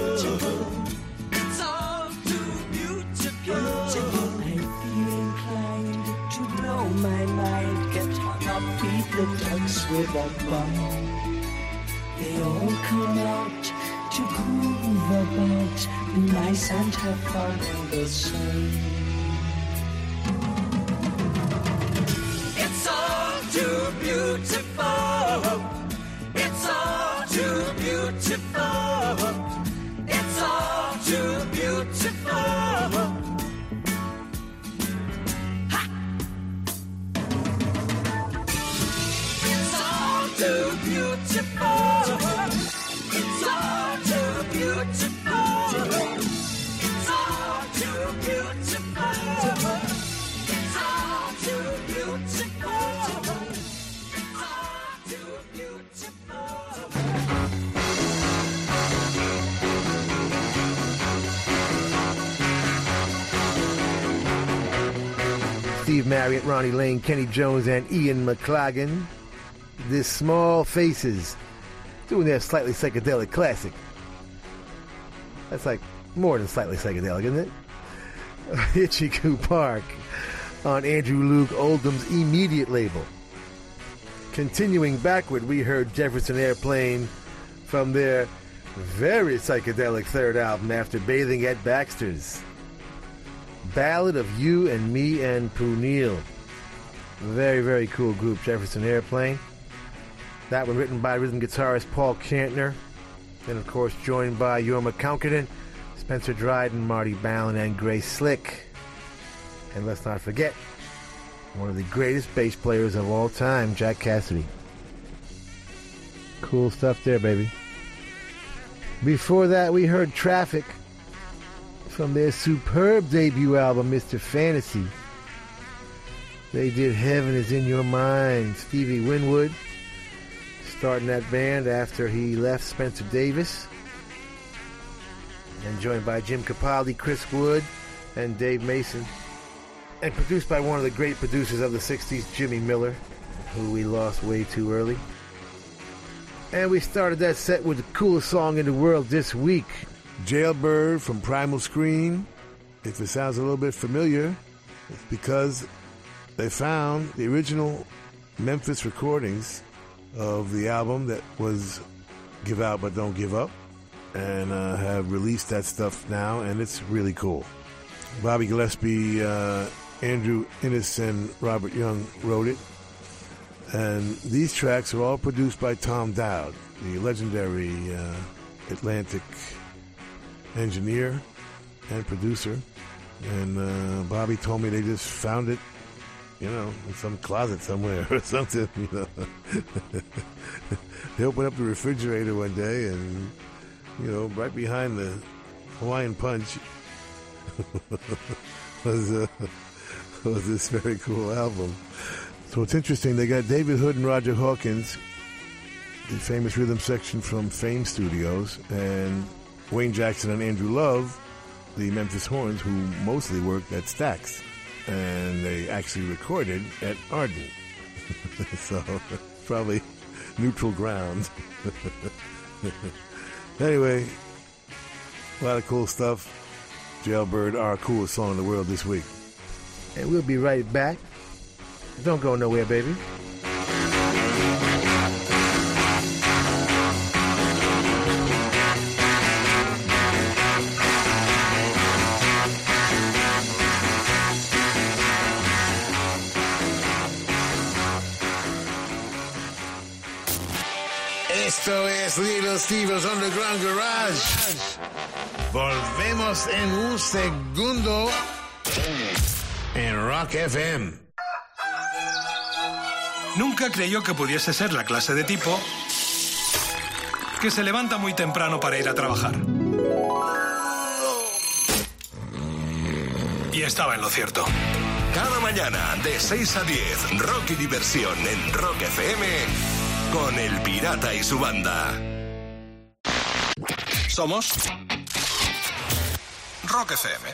It's all too beautiful. I feel inclined to blow my mind, get hung up, beat the ducks with a bum. All come out to groove about, be nice and have fun in the sun. It's all too beautiful. Marriott, Ronnie Lane, Kenny Jones, and Ian McLagan. The Small Faces doing their slightly psychedelic classic. That's like more than slightly psychedelic, isn't it? <laughs> Itchycoo Park on Andrew Loog Oldham's immediate label. Continuing backward, we heard Jefferson Airplane from their very psychedelic third album after bathing at Baxter's. Ballad of You and Me and Pooneil. Very, very cool group, Jefferson Airplane. That one written by rhythm guitarist Paul Kantner. And of course, joined by Jorma Kaukonen, Spencer Dryden, Marty Balin, and Grace Slick. And let's not forget, one of the greatest bass players of all time, Jack Casady. Cool stuff there, baby. Before that, we heard Traffic from their superb debut album, Mr. Fantasy. They did Heaven is in Your Mind. Stevie Winwood starting that band after he left Spencer Davis. And joined by Jim Capaldi, Chris Wood, and Dave Mason. And produced by one of the great producers of the 60s, Jimmy Miller, who we lost way too early. And we started that set with the coolest song in the world this week. Jailbird from Primal Scream. If it sounds a little bit familiar, it's because they found the original Memphis recordings of the album that was Give Out But Don't Give Up and uh, have released that stuff now, and it's really cool. Bobby Gillespie, uh, Andrew Innes, and Robert Young wrote it. And these tracks are all produced by Tom Dowd, the legendary uh, Atlantic engineer and producer. And uh, Bobby told me they just found it, you know, in some closet somewhere <laughs> or something. You know, <laughs> they opened up the refrigerator one day, and you know, right behind the Hawaiian Punch <laughs> was uh, was this very cool album. So it's interesting. They got David Hood and Roger Hawkins, the famous rhythm section from Fame Studios, and Wayne Jackson and Andrew Love, the Memphis Horns, who mostly worked at Stax. And they actually recorded at Ardent. <laughs> so, probably neutral ground. <laughs> anyway, a lot of cool stuff. Jailbird, our coolest song in the world this week. And we'll be right back. Don't go nowhere, baby. Esto es Little Steve's Underground Garage. Volvemos en un segundo en Rock FM. Nunca creyó que pudiese ser la clase de tipo que se levanta muy temprano para ir a trabajar. Y estaba en lo cierto. Cada mañana de 6 a 10, rock y diversión en Rock FM con El Pirata y su banda. Somos Rock FM.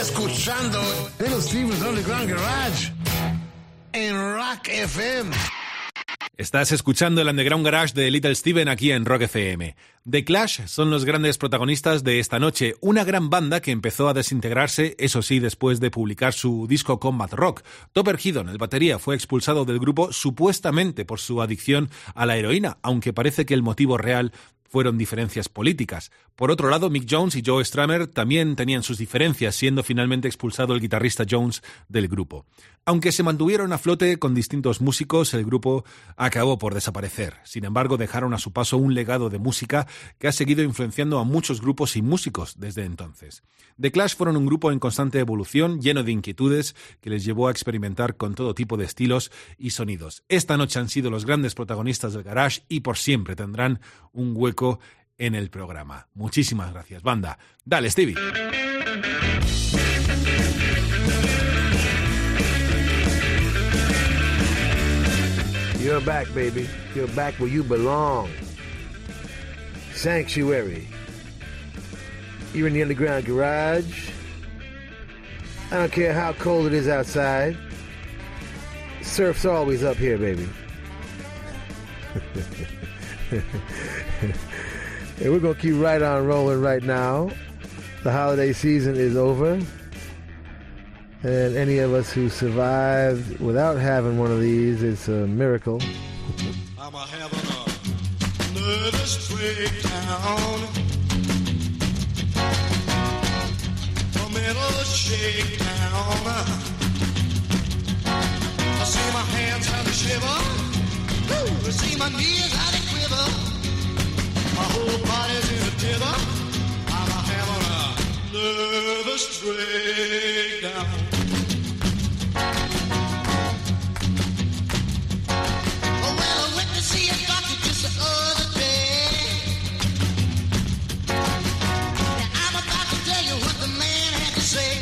Escuchando Underground Garage en Rock FM. Estás escuchando el Underground Garage de Little Steven aquí en Rock FM. The Clash son los grandes protagonistas de esta noche, una gran banda que empezó a desintegrarse, eso sí, después de publicar su disco Combat Rock. Topper Headon, el batería, fue expulsado del grupo supuestamente por su adicción a la heroína, aunque parece que el motivo real fueron diferencias políticas. Por otro lado, Mick Jones y Joe Stramer también tenían sus diferencias, siendo finalmente expulsado el guitarrista Jones del grupo. Aunque se mantuvieron a flote con distintos músicos, el grupo acabó por desaparecer. Sin embargo, dejaron a su paso un legado de música que ha seguido influenciando a muchos grupos y músicos desde entonces. The Clash fueron un grupo en constante evolución, lleno de inquietudes, que les llevó a experimentar con todo tipo de estilos y sonidos. Esta noche han sido los grandes protagonistas del garage y por siempre tendrán un hueco en el programa. Muchísimas gracias, banda. Dale, Stevie. You're back, baby. You're back where you belong. Sanctuary. You're in the underground garage. I don't care how cold it is outside. Surf's always up here, baby. <laughs> and we're going to keep right on rolling right now. The holiday season is over. And any of us who survived without having one of these, it's a miracle. I'm a having a nervous breakdown. A mental shakedown. I see my hands shiver. I see my knees quiver. My whole body's in a. nervous breakdown. Oh, well, I went to see a doctor just the other day. Now, I'm about to tell you what the man had to say.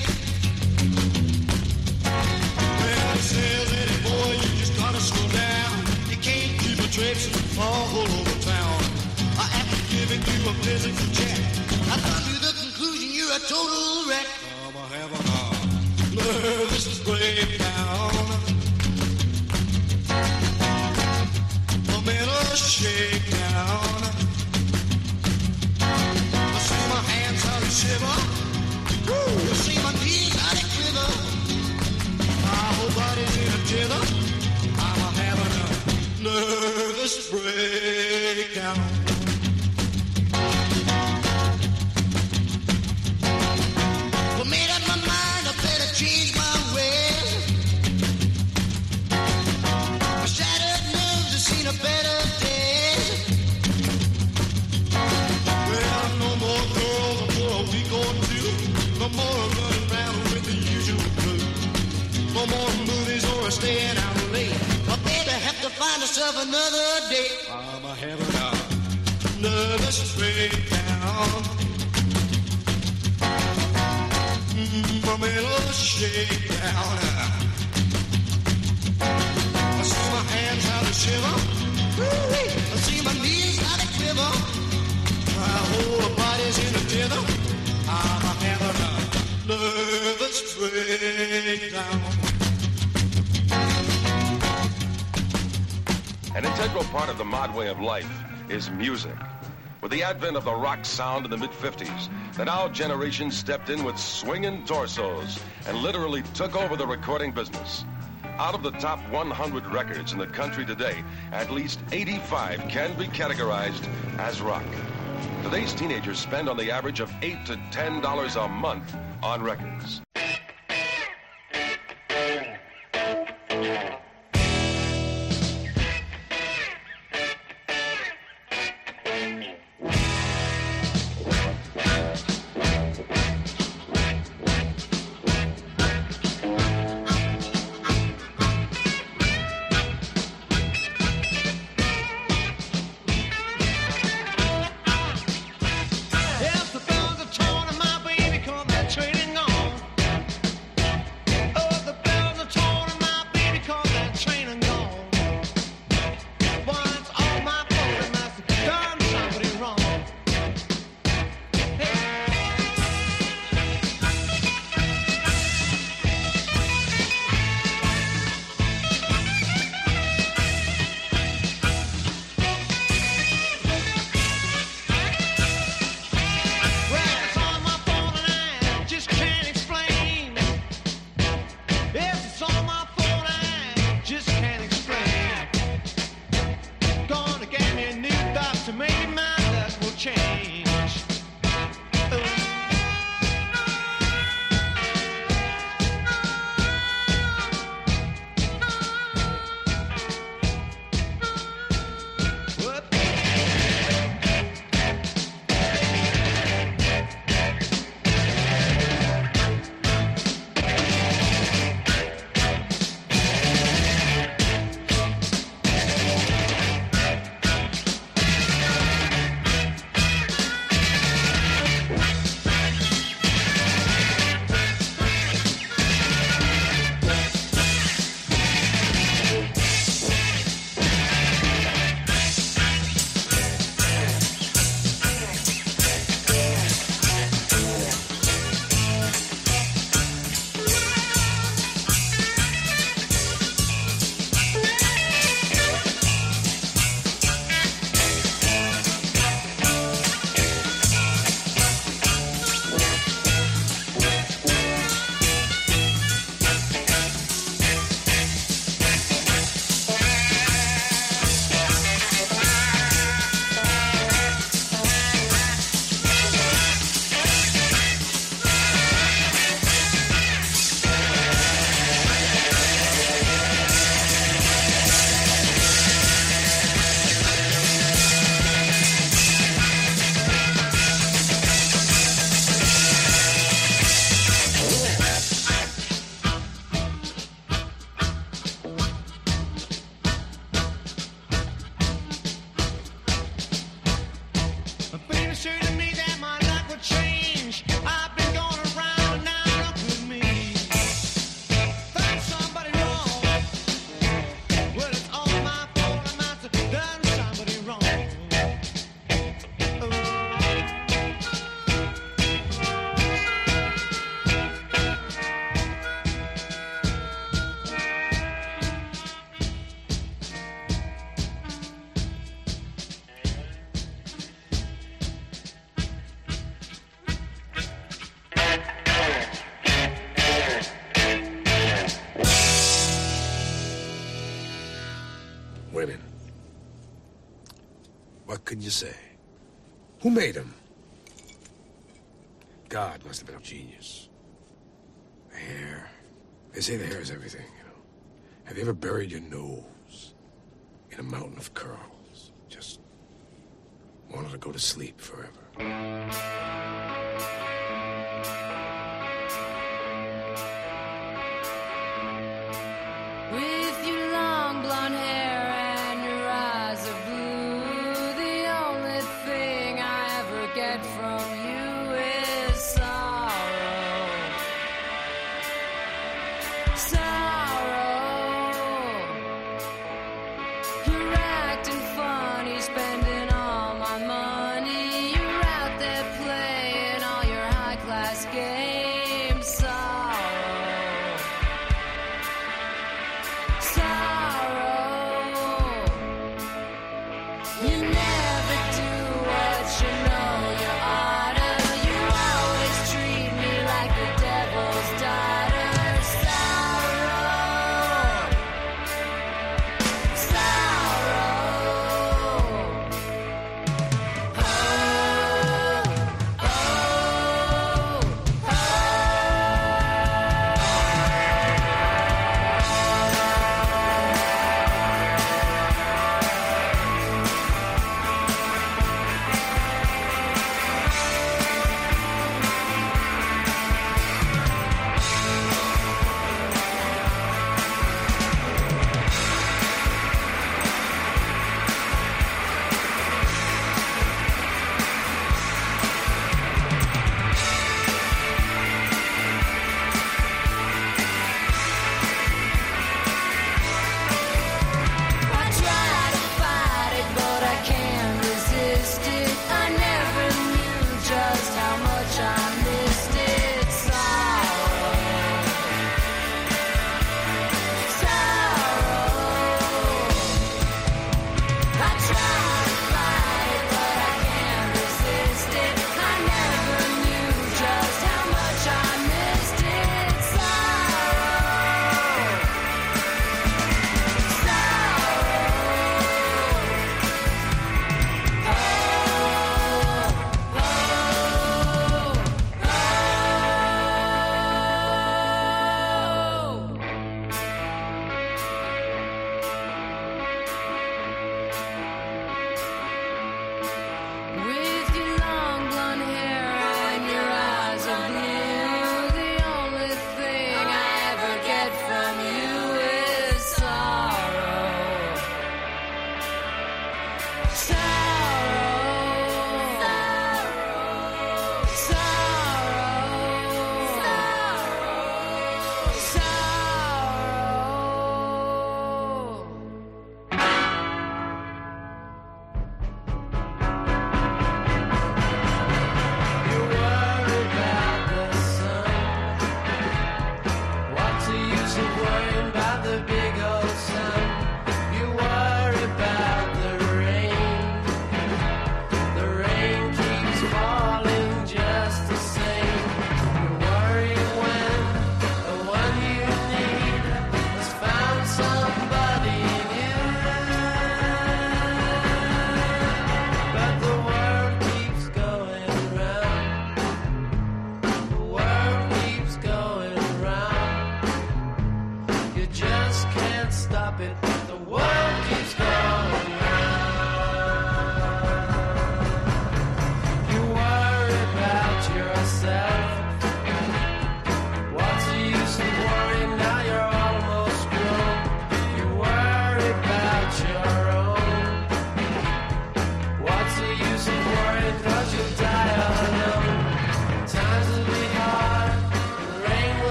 Well, he says, Eddie boy, you just gotta slow down. You can't keep a traipsing all over town. Uh, After giving you a physical check, conclusion you're a total wreck. I'm a having a nervous breakdown. I'm in A shakedown. I see my hands how they shiver. Woo! I see my knees how they quiver. My whole body's in a tither. I'm a having a nervous breakdown. To herself another date. I'm a having a nervous breakdown. Mm, I'm in a shakedown. I see my hands how they shiver. I see my knees how they quiver. My whole body's in a tither. I'm having a nervous breakdown. An integral part of the mod way of life is music. With the advent of the rock sound in the mid 50s, the now generation stepped in with swinging torsos and literally took over the recording business. Out of the top 100 records in the country today, at least 85 can be categorized as rock. Today's teenagers spend on the average of 8 to $10 a month on records. you say? Who made him? God must have been a genius. The hair. They say the hair is everything, you know. Have you ever buried your nose in a mountain of curls? Just wanted to go to sleep forever.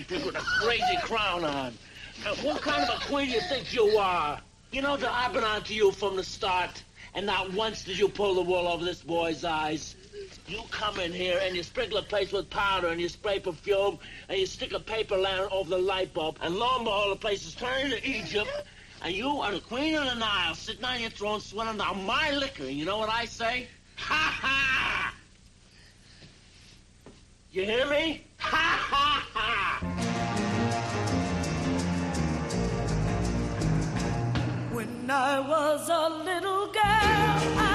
With a crazy crown on. Now, what kind of a queen do you think you are? You know that I've been on to you from the start, and not once did you pull the wool over this boy's eyes. You come in here and you sprinkle the place with powder and you spray perfume and you stick a paper lantern over the light bulb and lo and behold the place is turning to Egypt and you are the queen of the Nile sitting on your throne swilling down my liquor. You know what I say? Ha ha! You hear me? Ha ha ha! When I was a little girl, I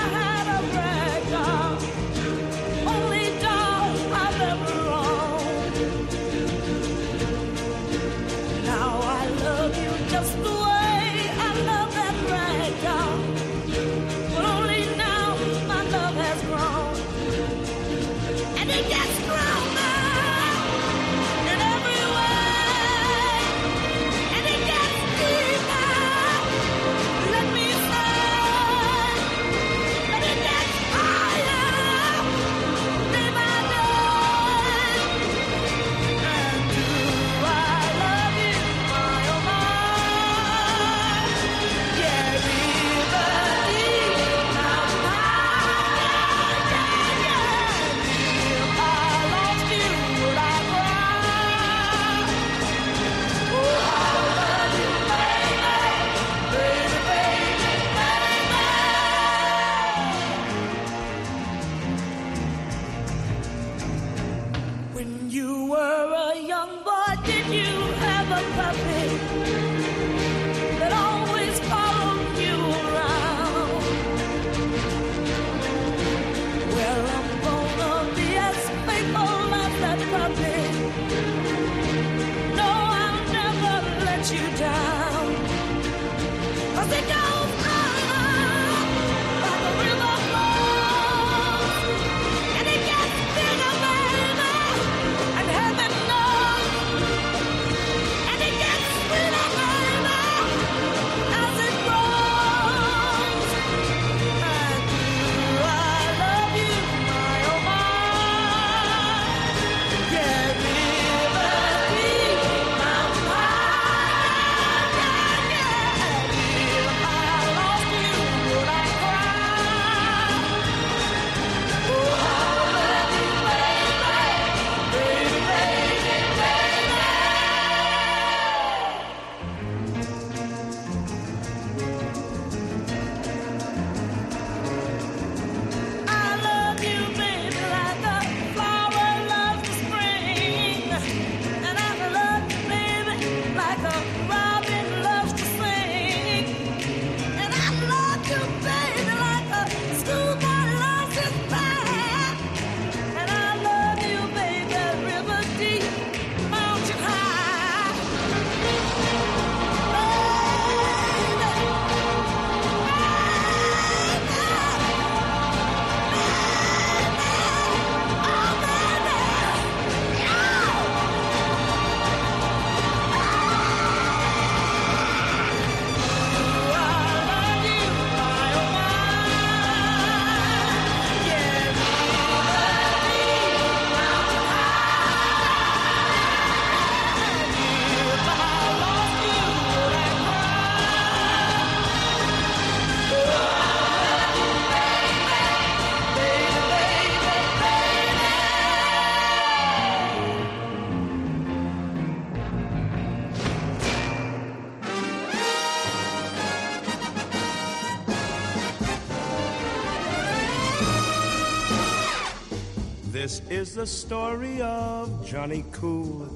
is the story of Johnny Cool.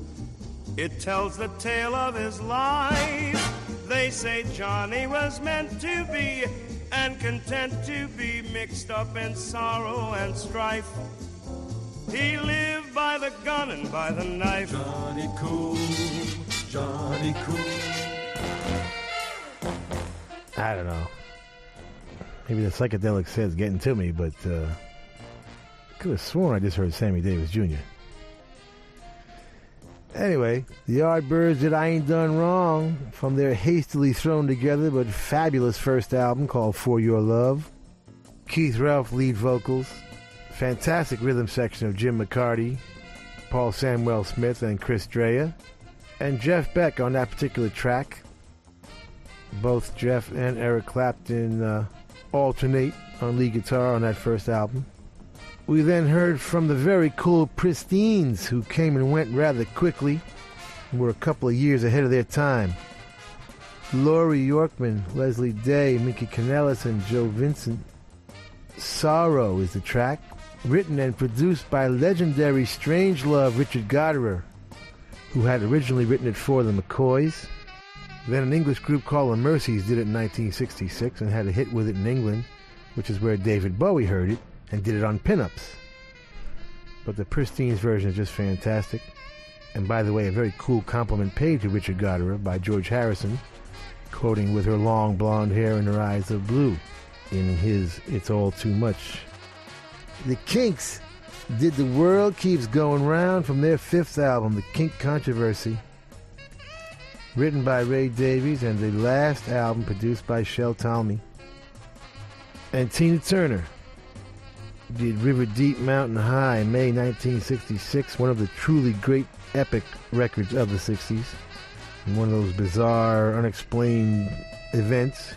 It tells the tale of his life. They say Johnny was meant to be and content to be mixed up in sorrow and strife. He lived by the gun and by the knife. Johnny Cool, Johnny Cool. I don't know. Maybe the psychedelic says getting to me, but uh, could have sworn I just heard Sammy Davis Jr. Anyway, the Yardbirds did I Ain't Done Wrong from their hastily thrown together but fabulous first album called For Your Love. Keith Relf lead vocals. Fantastic rhythm section of Jim McCarty, Paul Samwell-Smith, and Chris Dreja. And Jeff Beck on that particular track. Both Jeff and Eric Clapton uh, alternate on lead guitar on that first album. We then heard from the very cool Pristines, who came and went rather quickly, and were a couple of years ahead of their time. Laurie Yorkman, Leslie Day, Mickey Canellis, and Joe Vincent. Sorrow is the track, written and produced by legendary Strangelove Richard Gottehrer, who had originally written it for the McCoys. Then an English group called the Merseys did it in 1966 and had a hit with it in England, which is where David Bowie heard it and did it on pinups. But the Pristines version is just fantastic. And by the way, a very cool compliment paid to Richard Gottehrer by George Harrison, quoting with her long blonde hair and her eyes of blue in his It's All Too Much. The Kinks did The World Keeps Going Round from their fifth album, The Kink Kontroversy, written by Ray Davies and the last album produced by Shel Talmy. And Tina Turner did River Deep Mountain High, May 1966, one of the truly great epic records of the 60s. One of those bizarre, unexplained events.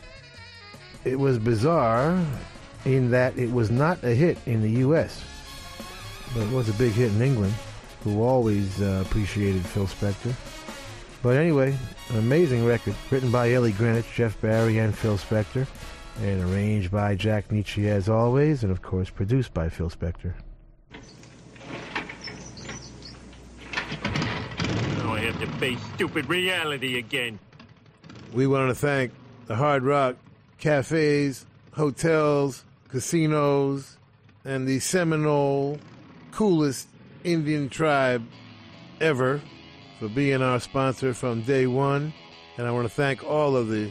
It was bizarre in that it was not a hit in the U.S., but it was a big hit in England, who always uh, appreciated Phil Spector. But anyway, an amazing record, written by Ellie Greenwich, Jeff Barry, and Phil Spector and arranged by Jack Nitzsche as always, and of course produced by Phil Spector. Now I have to face stupid reality again. We want to thank the Hard Rock cafes, hotels, casinos, and the Seminole coolest Indian tribe ever for being our sponsor from day one. And I want to thank all of the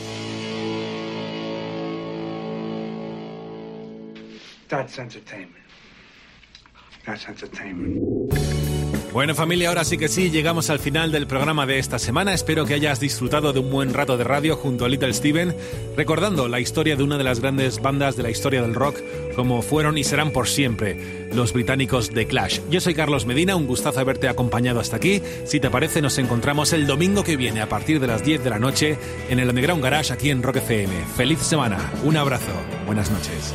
That's entertainment. That's entertainment. Bueno familia, ahora sí que sí, llegamos al final del programa de esta semana. Espero que hayas disfrutado de un buen rato de radio junto a Little Steven, recordando la historia de una de las grandes bandas de la historia del rock, como fueron y serán por siempre, los británicos The Clash. Yo soy Carlos Medina, un gustazo haberte acompañado hasta aquí. Si te parece, nos encontramos el domingo que viene a partir de las 10 de la noche en el Underground Garage aquí en Rock FM. Feliz semana, un abrazo, buenas noches.